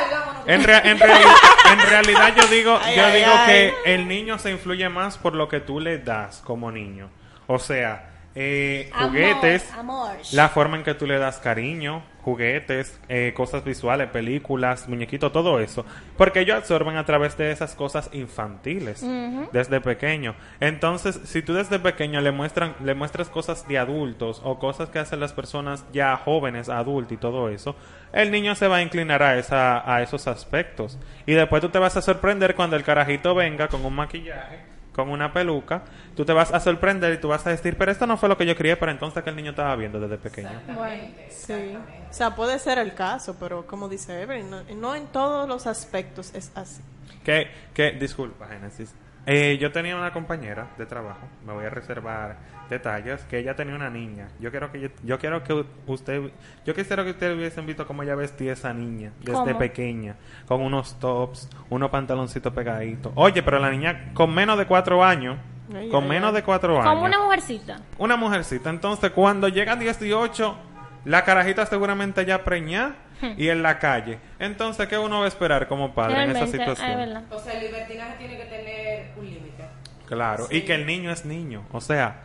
en, rea- en reali- en realidad yo digo, Ay, yo ay, digo ay. que el niño se influye más por lo que tú le das como niño. O sea, eh, juguetes, amor. la forma en que tú le das cariño, juguetes, eh, cosas visuales, películas, muñequitos, todo eso. Porque ellos absorben a través de esas cosas infantiles desde pequeño. Entonces, si tú desde pequeño le muestran, le muestras cosas de adultos o cosas que hacen las personas ya jóvenes, adultos y todo eso, el niño se va a inclinar a esa, a esos aspectos. Y después tú te vas a sorprender cuando el carajito venga con un maquillaje con una peluca, tú te vas a sorprender y tú vas a decir, pero esto no fue lo que yo quería para entonces que el niño estaba viendo desde pequeño. Bueno, Sí. O sea, puede ser el caso, pero como dice Evelyn, no, no en todos los aspectos es así. Que, que, disculpa, Génesis. Eh, yo tenía una compañera de trabajo, me voy a reservar detalles, que ella tenía una niña. Yo quiero que yo, yo quiero que usted, yo quisiera que ustedes hubiesen visto cómo ella vestía esa niña desde ¿Cómo? pequeña, con unos tops, unos pantaloncitos pegaditos. Oye, pero la niña con menos de cuatro años, Ay, con ay, menos ay. de cuatro años. como una mujercita. una mujercita. Entonces, cuando llega a 18, la carajita seguramente ya preñada y en la calle. Entonces, ¿qué uno va a esperar como padre en esa situación? O sea, el libertinaje tiene que tener un límite. Claro, y que el niño es niño. O sea,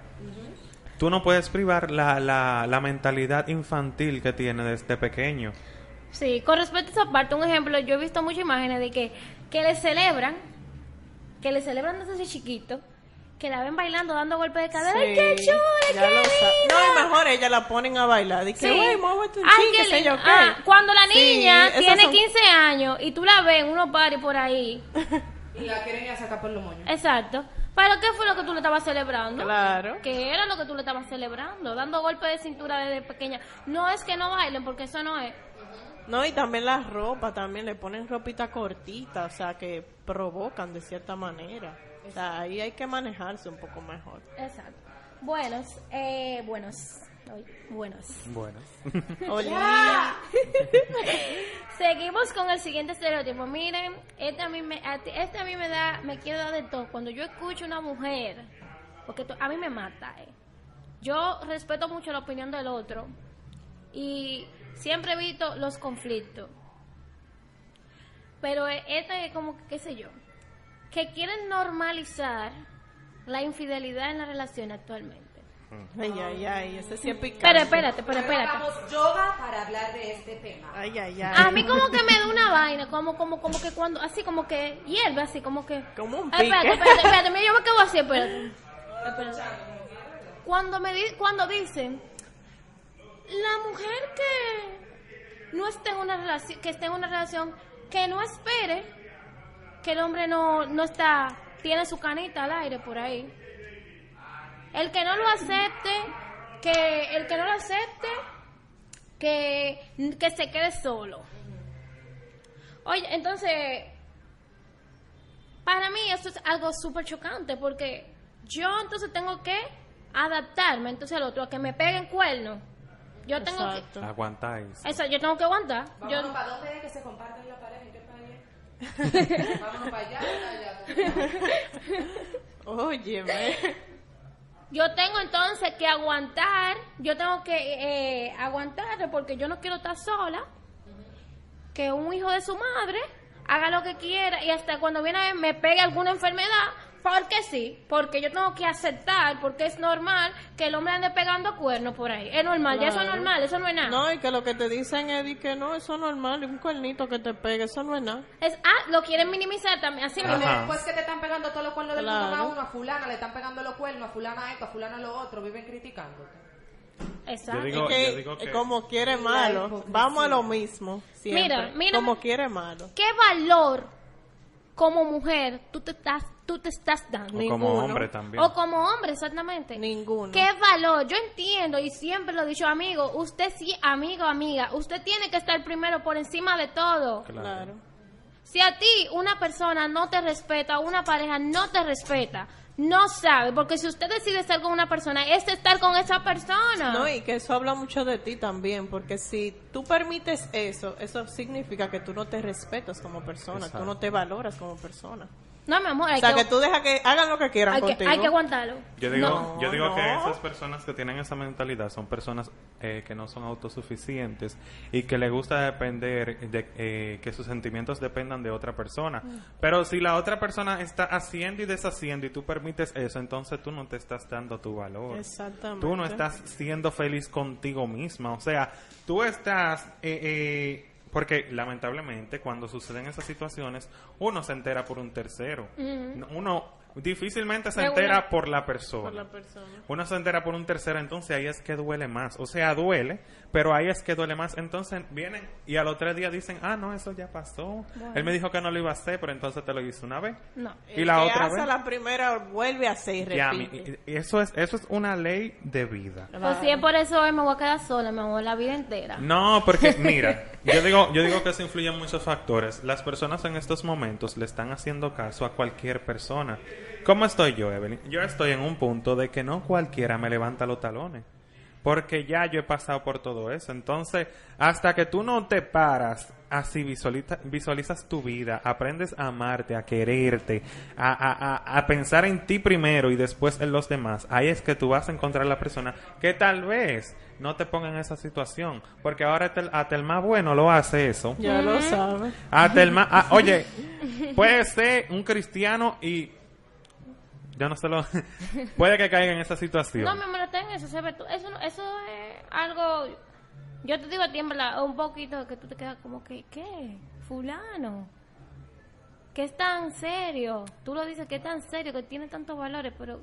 tú no puedes privar la, la, la mentalidad infantil que tiene desde pequeño. Sí, con respecto a esa parte, un ejemplo, yo he visto muchas imágenes de que, que le celebran, que le celebran desde ese chiquito, que la ven bailando, dando golpes de cadera. ¡Ay, qué Sí, chula, ya qué linda! No, y mejor ella la ponen a bailar. Que, Sí. güey, muévete un Ay, yo qué. Ah, cuando la niña tiene son- 15 años y tú la ves en unos paris por ahí, Y la quieren ir a sacar por los moños. exacto. ¿Pero qué fue lo que tú le estabas celebrando? Claro. ¿Qué era lo que tú le estabas celebrando? Dando golpes de cintura desde pequeña. No es que no bailen, porque eso no es. No, y también la ropa, también le ponen ropita cortita, o sea, que provocan de cierta manera. O sea, ahí hay que manejarse un poco mejor. Exacto. Buenos, eh, buenos. Buenos. Bueno. Hola. Seguimos con el siguiente estereotipo. Miren, este a mí me, a ti- este a mí me da, me quiere dar de todo. Cuando yo escucho una mujer, porque to- a mí me mata, eh. Yo respeto mucho la opinión del otro y siempre evito los conflictos. Pero eh, este es como, que, qué sé yo, que quieren normalizar la infidelidad en la relación actualmente. Ay, ay, ay, ese sí es picante. Pero espérate, pero espérate. Hagamos yoga para hablar de este tema. Ay, ay, ay. A mí como que me da una vaina, como como como que cuando así como que hierve así como que Como un Ay, espérate, pique. espérate, espérate, mira, yo me quedo así, espérate. Espérate. Cuando me di, cuando dicen la mujer que no esté en una relación, que esté en una relación que no espere que el hombre no no está tiene su canita al aire por ahí. El que no lo acepte, que el que no lo acepte que, que se quede solo. Oye, entonces, para mí esto es algo súper chocante porque yo entonces tengo que adaptarme entonces al otro, a que me peguen cuernos. Yo tengo Exacto. Aguantáis. que... Eso, yo tengo que aguantar. Yo, para dónde es que se comparten la pareja, ¿en qué país? Vámonos para allá, para allá. Óyeme. Yo tengo entonces que aguantar, yo tengo que eh, aguantar porque yo no quiero estar sola, que un hijo de su madre haga lo que quiera y hasta cuando viene a me pegue alguna enfermedad, porque sí, porque yo tengo que aceptar, porque es normal que el hombre ande pegando cuernos por ahí, es normal, ya eso es normal, eso no es nada. No, y que lo que te dicen es que no, eso es normal, y un cuernito que te pegue, eso no es nada. Es, ah, lo quieren minimizar también, así mismo. Después que te están pegando todos los cuernos del mundo Claro. a uno, a fulana le están pegando los cuernos, a fulana esto, a fulana lo otro, viven criticándote. Exacto. Yo digo- es que, digo que- como quiere malo, vamos a lo mismo. Siempre. Mira, mira. Como quiere malo. ¿Qué valor como mujer tú te estás, tú te estás dando. O Ninguno. como hombre también. O como hombre, exactamente. Ninguno. ¿Qué valor? Yo entiendo y siempre lo he dicho, amigo, usted sí, amigo, amiga, usted tiene que estar primero por encima de todo. Claro. Si a ti una persona no te respeta, una pareja no te respeta, no sabe, porque si usted decide estar con una persona, es estar con esa persona. No, y que eso habla mucho de ti también, porque si tú permites eso, eso significa que tú no te respetas como persona, Exacto. tú no te valoras como persona. No, mi amor, hay, o sea, que, que tú dejas que hagan lo que quieran hay, que, contigo. hay que aguantarlo. Yo digo, No. yo digo que esas personas que tienen esa mentalidad son personas eh, que no son autosuficientes y que les gusta depender de eh, que sus sentimientos dependan de otra persona. Mm. Pero si la otra persona está haciendo y deshaciendo y tú permites eso, entonces tú no te estás dando tu valor. Exactamente. Tú no estás siendo feliz contigo misma. O sea, tú estás... eh, eh, porque lamentablemente cuando suceden esas situaciones, uno se entera por un tercero. No- Uno difícilmente se entera por la persona. por la persona. Uno se entera por un tercero, entonces ahí es que duele más. O sea, duele, pero ahí es que duele más. Entonces vienen y al otro día dicen, ah, no, eso ya pasó. Él me dijo que no lo iba a hacer, pero entonces te lo hizo una vez. No. Y la que otra hace vez. la primera vuelve a hacer y repite. eso es eso es una ley de vida. Pues si es por eso hoy me voy a quedar sola, mi amor, la vida entera. No, porque mira, yo digo, yo digo que eso influye en muchos factores. Las personas en estos momentos le están haciendo caso a cualquier persona. ¿Cómo estoy yo, Evelyn? Yo estoy en un punto de que no cualquiera me levanta los talones. Porque ya yo he pasado por todo eso. Entonces, hasta que tú no te paras, así visualiza- visualizas tu vida, aprendes a amarte, a quererte, a, a- a- a pensar en ti primero y después en los demás, ahí es que tú vas a encontrar la persona que tal vez no te ponga en esa situación. Porque ahora hasta el, hasta el más bueno lo hace eso. Ya lo sabes. Hasta el más... ah, oye, puede ser un cristiano y... Yo no sé lo... puede que caiga en esa situación. No, mi amor, está en eso, se Eso, es algo. Yo te digo a ti, en verdad, un poquito que tú te quedas como que, ¿qué? Fulano. Que es tan serio. Tú lo dices que es tan serio, que tiene tantos valores, pero.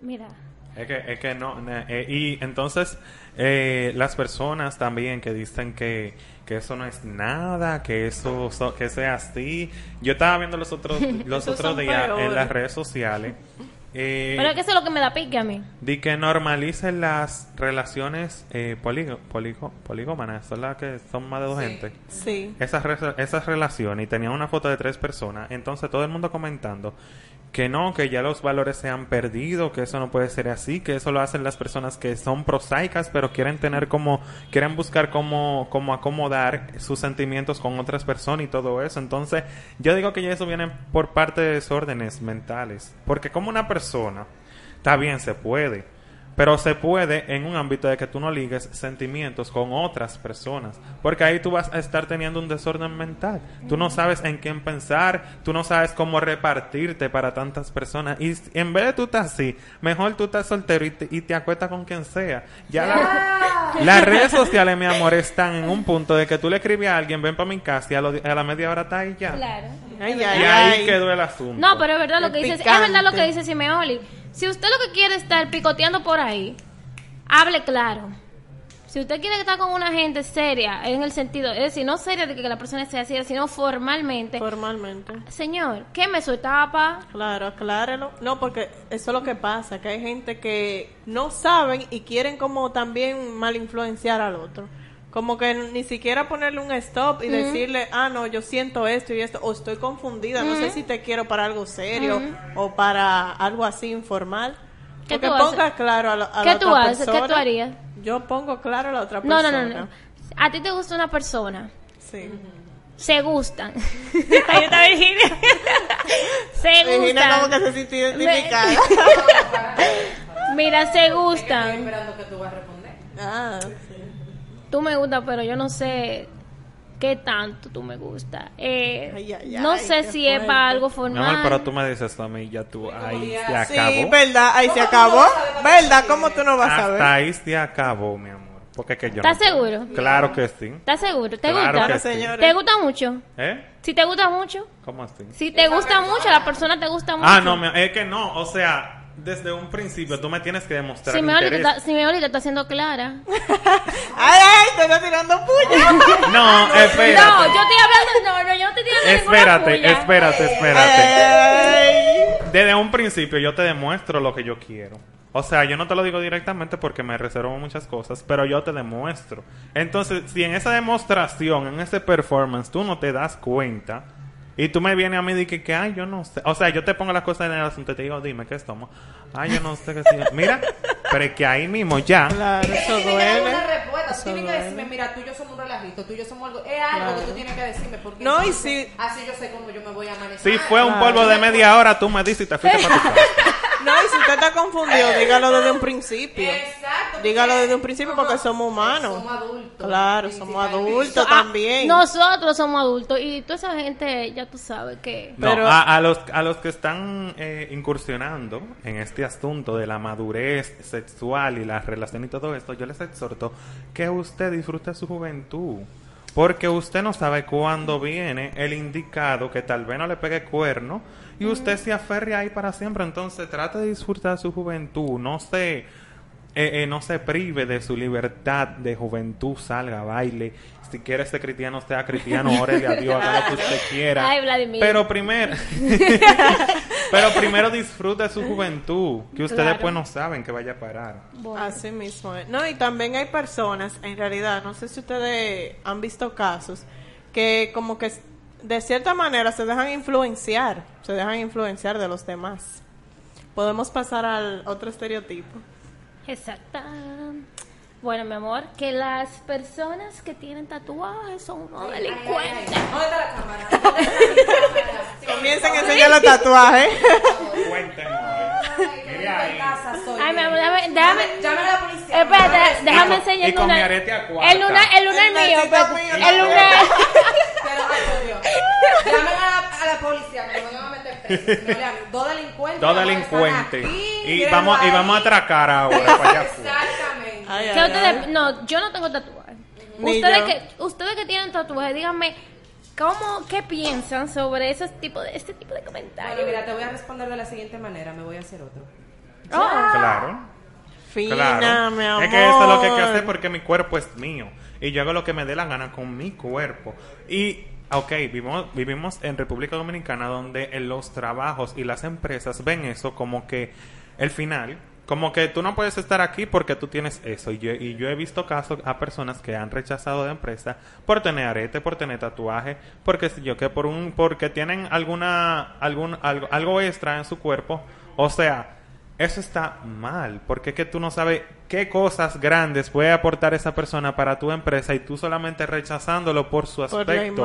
Mira. Es que, es que no, eh, y entonces eh, las personas también que dicen que, que eso no es nada, que eso so- que sea así. Yo estaba viendo los otros los otros días en las redes sociales. Eh, Pero es que eso es lo que me da pique a mí. de que normalicen las relaciones eh, poligo- poligo- poligómanas, son las que son más de dos Sí. gente. Sí. esas, re- esas relaciones y tenía una foto de tres personas, entonces todo el mundo comentando que no, que ya los valores se han perdido, que eso no puede ser así, que eso lo hacen las personas que son prosaicas, pero quieren tener como, quieren buscar cómo, cómo acomodar sus sentimientos con otras personas y todo eso. Entonces, yo digo que ya eso viene por parte de desórdenes mentales, porque como una persona, está bien, se puede, pero se puede en un ámbito de que tú no ligues sentimientos con otras personas. Porque ahí tú vas a estar teniendo un desorden mental. Tú no sabes en quién pensar, tú no sabes cómo repartirte para tantas personas. Y en vez de tú estás así, mejor tú estás soltero y te, y te acuestas con quien sea. Ya la- las redes sociales, mi amor, están en un punto de que tú le escribes a alguien, ven para mi casa y a, lo- a la media hora está ahí ya. Claro. Ay, Y ay, ahí ay. quedó el asunto. No, pero es verdad lo que dice. Es verdad lo que dice Simeoli. Si usted lo que quiere es estar picoteando por ahí, hable claro. Si usted quiere estar con una gente seria, en el sentido, es decir, no seria de que la persona sea seria, sino formalmente. Formalmente. Señor, queme su etapa. Claro, aclárelo. No, porque eso es lo que pasa, que hay gente que no saben y quieren como también mal influenciar al otro. Como que ni siquiera ponerle un stop y decirle, ah, no, yo siento esto y esto, o estoy confundida, no sé si te quiero para algo serio o para algo así informal. ¿Qué Porque tú ponga haces? claro a, la- a ¿Qué la tú otra haces? ¿Qué tú harías? Yo pongo claro a la otra No, persona. no, no, no. A ti te gusta una persona. Sí. Se gustan. Ahí está Virginia. se Virginia como gustan. que se sintió identificada. Mira, se Estoy gustan. esperando que tú vas a responder. ah, sí. Tú me gustas, pero yo no sé qué tanto tú me gusta. Eh, Ay, ay, no ay, sé si es para algo Mi formal. amor, pero tú me dices a mí, ya tú, ahí se Sí, acabó. verdad, ahí se acabó. ¿Verdad? ¿Cómo tú no vas a Hasta ver? ahí se acabó, mi amor. Porque es que yo ¿Estás no- seguro? Claro que sí. ¿Estás seguro? ¿Te Claro gusta? que sí. señores. ¿Te gusta mucho? ¿Eh? Si te gusta mucho. ¿Cómo así? Si te gusta mucho, la persona te gusta mucho. Ah, no, es que no, o sea, desde un principio tú me tienes que demostrar Si interés. está, si te está haciendo clara. Ay, ay, te está tirando puño. No, espérate. No, yo estoy hablando. No, no, yo no estoy tirando Espérate, puya. espérate, espérate. Ay. Desde un principio yo te demuestro lo que yo quiero. O sea, yo no te lo digo directamente porque me reservo muchas cosas, pero yo te demuestro. Entonces, si en esa demostración, en ese performance, tú no te das cuenta y tú me vienes a mí y dices que, ay, yo no sé. O sea, yo te pongo las cosas en el asunto y te digo, dime, ¿qué es tomo? Ay, yo no sé qué es. Mira, pero es que ahí mismo ya. Claro, eso duele. una respuesta. Tú tienes que decirme, mira, tú y yo somos un relajito, tú y yo somos algo. Es algo Claro. que tú tienes que decirme. Porque No, y si- Así yo sé cómo yo me voy a manejar. Si fue un Claro. polvo de media hora, tú me dices y te fuiste para tu casa. No, y si usted está confundido, dígalo desde un principio. Exacto. Dígalo desde un principio porque somos humanos. Somos adultos. Claro, somos adultos Ah, también. Nosotros somos adultos y toda esa gente, ya tú sabes que. No, Pero- a, a los, a los que están eh, incursionando en este asunto de la madurez sexual y la relación y todo esto, yo les exhorto que usted disfrute su juventud. Porque usted no sabe cuándo viene el indicado que tal vez no le pegue cuerno y usted se aferre ahí para siempre. Entonces trate de disfrutar su juventud. No se, eh, eh, no se prive de su libertad de juventud. Salga, baile. Si quiere ser cristiano, sea cristiano. Órele a Dios, haga lo que usted quiera. Ay, Vladimir. Pero primero, pero primero disfrute su juventud, que usted Claro. después no saben que vaya a parar. Bueno. Así mismo es. No, y también hay personas, en realidad, no sé si ustedes han visto casos, que como que de cierta manera se dejan influenciar, se dejan influenciar de los demás. Podemos pasar al otro estereotipo. Exacto. Bueno, mi amor, que las personas que tienen tatuajes son unos Ay, ay, ay, delincuentes. Comiencen a enseñar los tatuajes. Ay, mi amor, déjame, déjame, Llame a la policía. espérate, déjame enseñar. El lunar, el lunar El mío, besito espérate. mío, el lunar. Llamen a la, a la policía que me van a meter preso. No, lean, Dos delincuentes. Dos Y vamos, y vamos a atracar ahora para allá afuera. Exactamente. Ay, Que ay, ustedes, ay. no, yo no tengo tatuaje. Ni Ustedes yo. que, ustedes que tienen tatuaje, díganme, ¿cómo, qué piensan sobre ese tipo de, este tipo de comentarios? Bueno, mira, te voy a responder de la siguiente manera. Me voy a hacer otro. Oh. Claro. Fina, Claro. mi amor. Es que eso es lo que hay que hacer porque mi cuerpo es mío. Y yo hago lo que me dé la gana con mi cuerpo. Y, ok, vivimos, vivimos en República Dominicana donde en los trabajos y las empresas ven eso como que el final. Como que tú no puedes estar aquí porque tú tienes eso. Y yo, y yo he visto casos a personas que han rechazado de empresa por tener arete, por tener tatuaje, porque yo que por un, porque tienen alguna, algún, algo, algo extra en su cuerpo. O sea, eso está mal, porque es que tú no sabes qué cosas grandes puede aportar esa persona para tu empresa y tú solamente rechazándolo por su Por aspecto,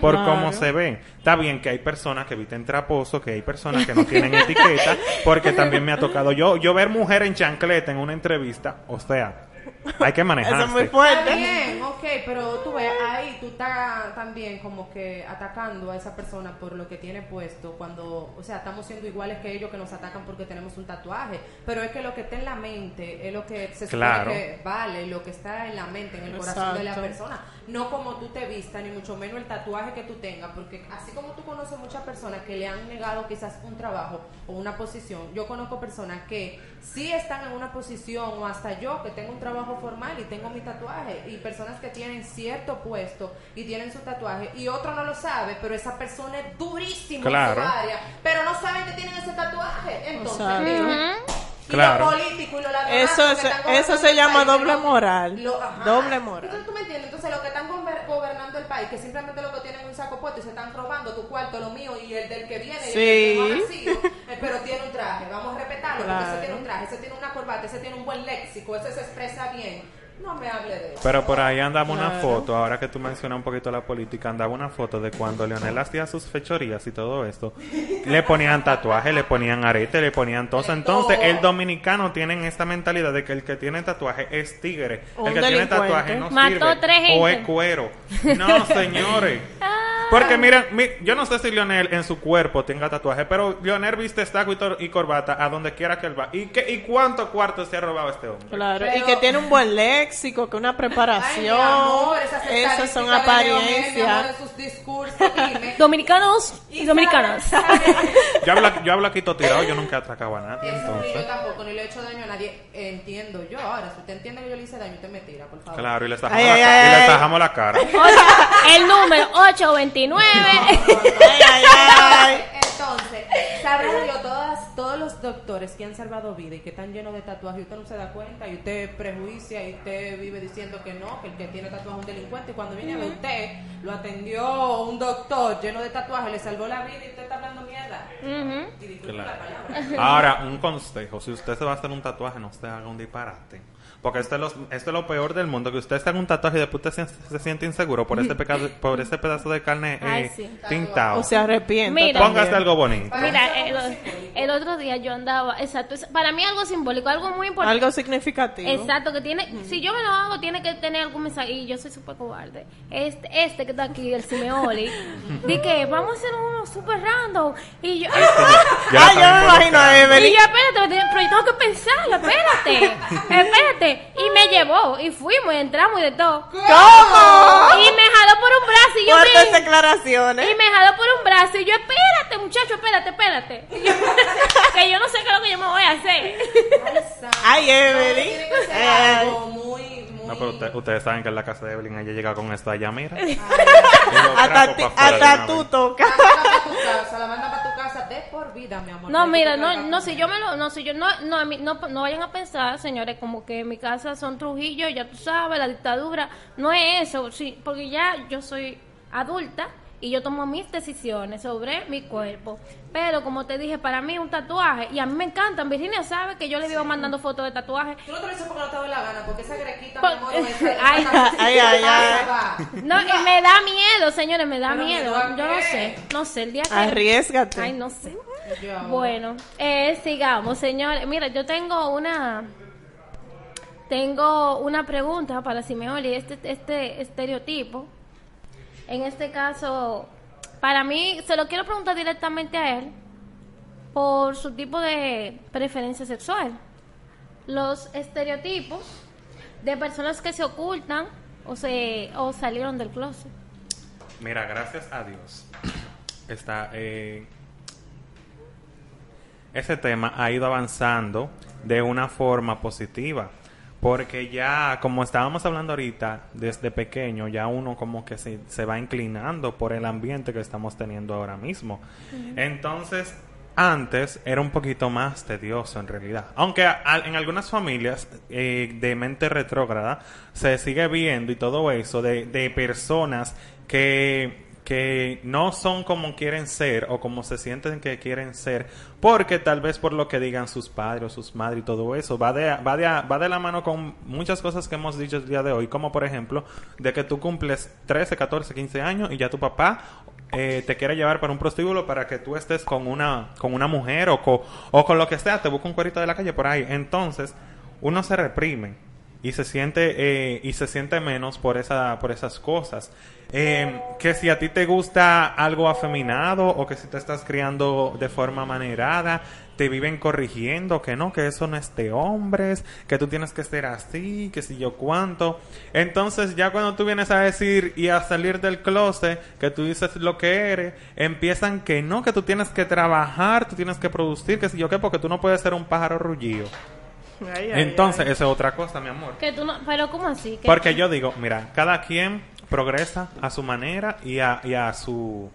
por Claro. cómo se ve. Está bien que hay personas que visten traposo, que hay personas que no tienen etiqueta, porque también me ha tocado yo yo ver mujer en chancleta en una entrevista, o sea, hay que Eso manejarse. es muy Está fuerte. bien, ok, pero tú ves, ahí tú estás también como que atacando a esa persona por lo que tiene puesto, cuando, o sea, estamos siendo iguales que ellos que nos atacan porque tenemos un tatuaje, pero es que lo que está en la mente es lo que se supone Claro. que vale, lo que está en la mente, en el corazón de la persona, no como tú te vistas, ni mucho menos el tatuaje que tú tengas, porque así como tú conoces muchas personas que le han negado quizás un trabajo o una posición, yo conozco personas que sí están en una posición o hasta yo que tengo un trabajo formal y tengo mi tatuaje y personas que tienen cierto puesto y tienen su tatuaje y otro no lo sabe, pero esa persona es durísima Claro. en su área, pero no saben que tienen ese tatuaje. Entonces, Claro. los políticos y los Eso que es- están eso se llama país, doble moral. lo- ajá. Doble moral. Entonces, ¿tú me entiendes? Entonces, los que están gober- gobernando el país, que simplemente lo que tienen es un saco puesto y se están robando tu cuarto, lo mío y el del que viene y Sí. el que no ha nacido, eh, pero tiene un traje. Vamos a respetarlo porque ese tiene un traje, ese tiene una corbata, ese tiene un buen léxico, ese se expresa bien. No me hable de eso. Pero por ahí andaba una foto, ahora que tú mencionas un poquito la política, andaba una foto de cuando Leonel hacía sus fechorías y todo esto. Le ponían tatuaje, le ponían arete, le ponían todo. Entonces, el dominicano tiene esta mentalidad de que el que tiene tatuaje es tigre. Un el que tiene tatuaje no Mató sirve. tres O es cuero. No, señores. Porque mira, mi- yo no sé si Lionel en su cuerpo tenga tatuaje, pero Lionel viste saco y, tor- y corbata a donde quiera que él va. ¿Y, qué, ¿Y cuántos cuartos se ha robado este hombre? Claro, y que tiene un buen léxico, que una Ay, preparación. amor, esas Esas son apariencias. Dominicanos y Y dominicanas. Yo hablo, yo hablo aquí todo tirado, yo nunca he atracado a nadie. Eso, ni yo Entonces, tampoco, ni le he hecho daño a nadie. Entiendo yo. Ahora, si usted entiende que yo le hice daño, usted me tira, por favor. claro, y le tajamos, Ay, la, ay, y le ay. tajamos la cara. El número 829. Ay, ay, ay. Entonces, sabrá Dios, todas, todos los doctores que han salvado vida y que están llenos de tatuajes, y usted no se da cuenta, y usted prejuicia, y usted vive diciendo que no, que el que tiene tatuaje es un delincuente, y cuando viene a ver usted, lo atendió un doctor lleno de tatuajes, le salvó la vida, y usted está hablando mierda. Y Claro. la palabra. Ahora, un consejo, si usted se va a hacer un tatuaje, no se haga un disparate. Porque esto es, lo, esto es lo peor del mundo, que usted se haga un tatuaje y después usted se, se siente inseguro por ese, pecado, por ese pedazo de carne Ay, eh, sí. tintado. O se arrepiente. Mira. Póngase algo bonito. Mira, el, el otro día yo andaba, exacto, para mí algo simbólico, algo muy importante. Algo significativo. Exacto, que tiene, si yo me lo hago, tiene que tener algún mensaje. Y yo soy súper cobarde. Este, este que está aquí, el Simeoli, di que vamos a hacer uno súper random. Y yo, Ya Ay, yo está me imagino a. Evelyn. y yo, espérate, pero yo tengo que pensarlo, espérate, espérate. Y me llevó, y fuimos, y entramos y de todo. ¿Cómo? Y me jaló por un brazo y yo Fuertes me, declaraciones. y me jaló por un brazo y yo, espérate, muchacho, espérate, espérate. Y yo, que yo no sé qué es lo que yo me voy a hacer. Ay, Evelyn. Muy, muy... No, pero usted- ustedes saben que en la casa de Evelyn ella llega con esto allá, mira. Hasta, ti- hasta tú tocas. La manda para tu casa, la manda para tu casa de por vida, mi amor. No, mira, no, no, si yo me lo, no, si yo no, no, a mí- no, no vayan a pensar, señores, como que en mi casa son Trujillo, ya tú sabes, la dictadura, no es eso, sí, porque ya yo soy adulta y yo tomo mis decisiones sobre mi cuerpo. Pero como te dije, para mí un tatuaje, y a mí me encantan, Virginia sabe que yo le vivo mandando fotos de tatuajes. Tú no te lo dices porque no te da la gana, porque esa grequita, Por- amor, esa- Ay, ay, ay. No, y me da miedo, señores, me da Pero miedo. Yo no sé, no sé, el día que... Arriesgate. Ay, no sé. Yo. Bueno, eh, sigamos, señores. Mira, yo tengo una tengo una pregunta para Simeoli, este este estereotipo. En este caso, para mí se lo quiero preguntar directamente a él por su tipo de preferencia sexual. Los estereotipos de personas que se ocultan o se o salieron del closet. Mira, gracias a Dios. Está, eh, ese tema ha ido avanzando de una forma positiva. Porque ya, como estábamos hablando ahorita, desde pequeño, ya uno como que se, se va inclinando por el ambiente que estamos teniendo ahora mismo. Entonces, antes era un poquito más tedioso en realidad. Aunque a- a- en algunas familias eh, de mente retrógrada se sigue viendo y todo eso de, de personas que, que no son como quieren ser o como se sienten que quieren ser, porque tal vez por lo que digan sus padres o sus madres y todo eso, va de, va de, va de la mano con muchas cosas que hemos dicho el día de hoy, como por ejemplo de que tú cumples 13, 14, 15 años y ya tu papá eh, te quiere llevar para un prostíbulo para que tú estés con una, con una mujer o, co- o con lo que sea, te busca un cuerito de la calle por ahí. Entonces, uno se reprime y se siente eh, y se siente menos por esa por esas cosas Eh, que si a ti te gusta algo afeminado o que si te estás criando de forma manerada te viven corrigiendo que no que eso no es de hombres que tú tienes que ser así que si yo cuánto entonces ya cuando tú vienes a decir y a salir del closet que tú dices lo que eres empiezan que no que tú tienes que trabajar tú tienes que producir que si yo qué porque tú no puedes ser un pájaro rullido Ay, ay, entonces, ay. esa es otra cosa, mi amor. Que tú no, pero ¿cómo así? Que- Porque yo digo, mira, cada quien progresa a su manera y a, y a su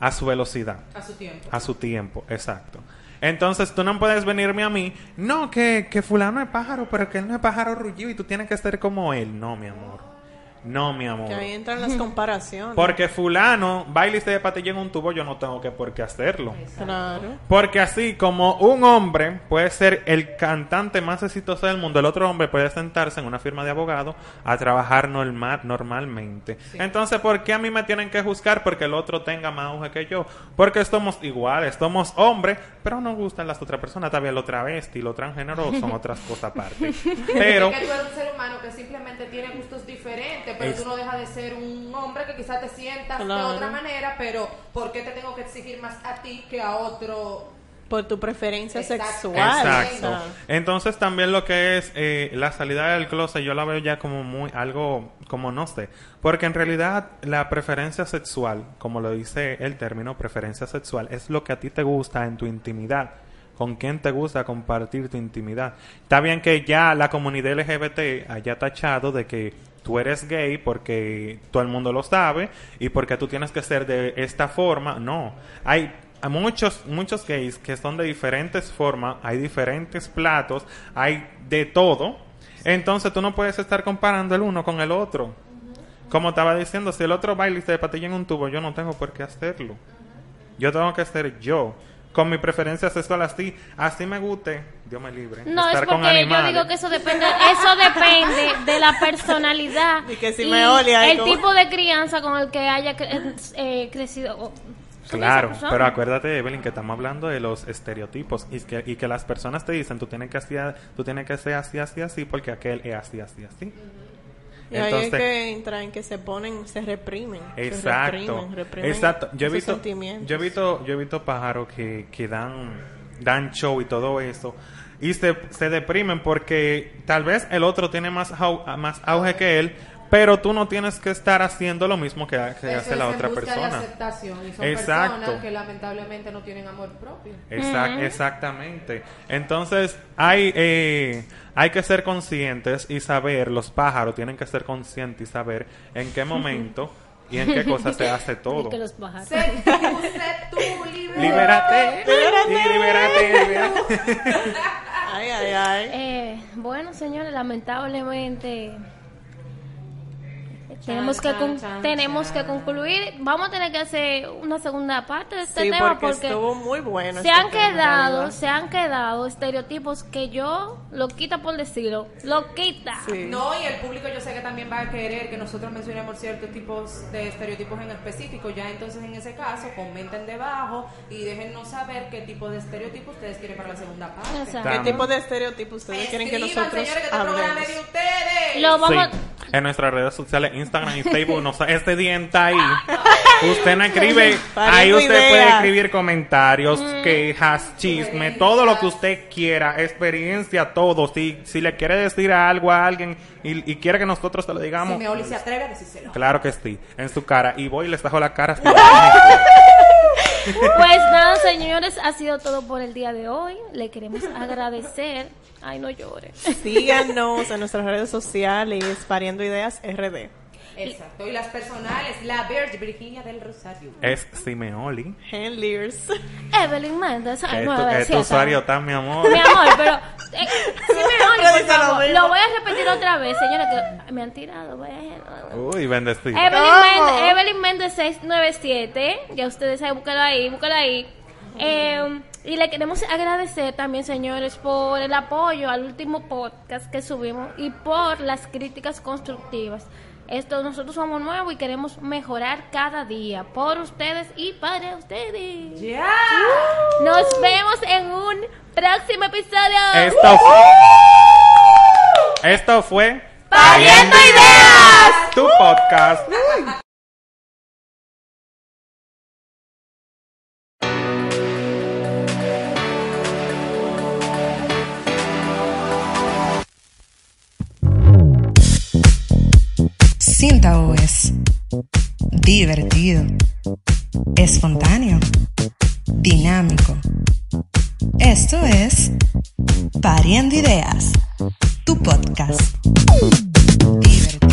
a su velocidad, A su tiempo. a su tiempo, exacto. Entonces tú no puedes venirme a mí, no, que, que fulano es pájaro, pero que él no es pájaro rullido y tú tienes que ser como él. No, mi amor. No, mi amor. Que ahí entran las comparaciones. Porque fulano baila y se de patilla en un tubo, yo no tengo que por qué hacerlo. Claro. Porque así como un hombre puede ser el cantante más exitoso del mundo, el otro hombre puede sentarse en una firma de abogado a trabajar normal, normalmente. Entonces, ¿por qué a mí me tienen que juzgar porque el otro tenga más auge que yo? Porque somos iguales, somos hombres, pero nos gustan las otras personas. También lo travesti, lo transgénero son otras cosas aparte. Pero... Es que tú eres un ser humano que simplemente tiene gustos diferentes. Pero Es- tú no dejas de ser un hombre que quizás te sientas de otra manera, pero ¿por qué te tengo que exigir más a ti que a otro? Por tu preferencia Exacto. sexual. Exacto. Entonces también lo que es eh, la salida del closet yo la veo ya como muy algo como no sé, porque en realidad la preferencia sexual, como lo dice el término preferencia sexual, es lo que a ti te gusta en tu intimidad. ¿Con quién te gusta compartir tu intimidad? Está bien que ya la comunidad LGBT haya tachado de que tú eres gay porque todo el mundo lo sabe y porque tú tienes que ser de esta forma. No, hay muchos muchos gays que son de diferentes formas, hay diferentes platos, hay de todo. Entonces tú no puedes estar comparando el uno con el otro. Como estaba diciendo, si el otro baila y se patilla en un tubo, yo no tengo por qué hacerlo. Yo tengo que ser yo. Con mi preferencia sexual así, así me guste, Dios me libre. No, es con porque yo digo que eso depende, eso depende de la personalidad Y que si me odia, ahí el como- tipo de crianza con el que haya cre- eh, crecido. Claro, pero acuérdate, Evelyn, que estamos hablando de los estereotipos y que, y que las personas te dicen, tú tienes que hacer, tú tienes que ser así, así, así, porque aquel es así, así, así. Y ahí es Entonces, que entra en que se ponen, se reprimen. se exacto, reprimen, reprimen exacto. Yo he visto, sentimientos. yo he visto, yo he visto pájaros que, que dan, dan show y todo eso y se, se deprimen porque tal vez el otro tiene más, más auge que él, pero tú no tienes que estar haciendo lo mismo que, que Eso hace es la en otra busca de persona. aceptación y son Exacto. personas que lamentablemente no tienen amor propio. Exact- Exactamente. Entonces, hay, eh, hay que ser conscientes y saber, los pájaros tienen que ser conscientes y saber en qué momento y en qué cosa se hace todo. que los pájaros. Sé tú, sé tú. Libérate. Y libérate, libérate. Ay, ay, ay. Eh, bueno, señores, lamentablemente tenemos que chan, con- chan, tenemos chan. que concluir. Vamos a tener que hacer una segunda parte de este Sí, tema porque, porque, estuvo muy bueno. se este han tema, quedado, se han quedado estereotipos que yo lo quita por decirlo, lo quita. Sí. No, y el público yo sé que también va a querer que nosotros mencionemos ciertos tipos de estereotipos en específico. Ya entonces en ese caso comenten debajo y déjennos saber qué tipo de estereotipos ustedes quieren para la segunda parte. Exacto. ¿Qué tipo de estereotipos ustedes quieren que nosotros señores, que este programa hablemos? es de ustedes. Lo vamos Sí, en nuestras redes sociales, Instagram y Facebook, nos, este día está ahí. Usted no escribe, ahí usted puede escribir comentarios, quejas, chisme, todo lo que usted quiera, experiencia, todo. Si, si le quiere decir algo a alguien y, y quiere que nosotros se lo Si digamos, Meoli se atreve a decírselo. claro que sí, en su cara. Y voy y les dejo la cara. hasta Pues nada, señores, ha sido todo por el día de hoy. Le queremos agradecer. Ay, no llores. Síganos en nuestras redes sociales, Pariendo Ideas RD. Exacto. Y las personales, la Verge Virginia del Rosario. es Simeoli. Handlers. Evelyn Méndez, ay, Es tu, es usuario tan, mi amor. Mi amor, pero eh, por dice lo favor. mismo. Lo voy a repetir otra vez, señora, que me han tirado. voy a- Uy, bendecido. Evelyn, Evelyn Méndez 697, ya ustedes saben, búscalo ahí, búscalo ahí. Eh, y le queremos agradecer también, señores, por el apoyo al último podcast que subimos y por las críticas constructivas. Esto, nosotros somos nuevos y queremos mejorar cada día por ustedes y para ustedes. ¡Ya! Nos vemos en un próximo episodio. Esto, esto fue ¡Pariendo Ideas! tu podcast. es divertido, espontáneo, dinámico. Esto es Pariendo Ideas, tu podcast. Divertido.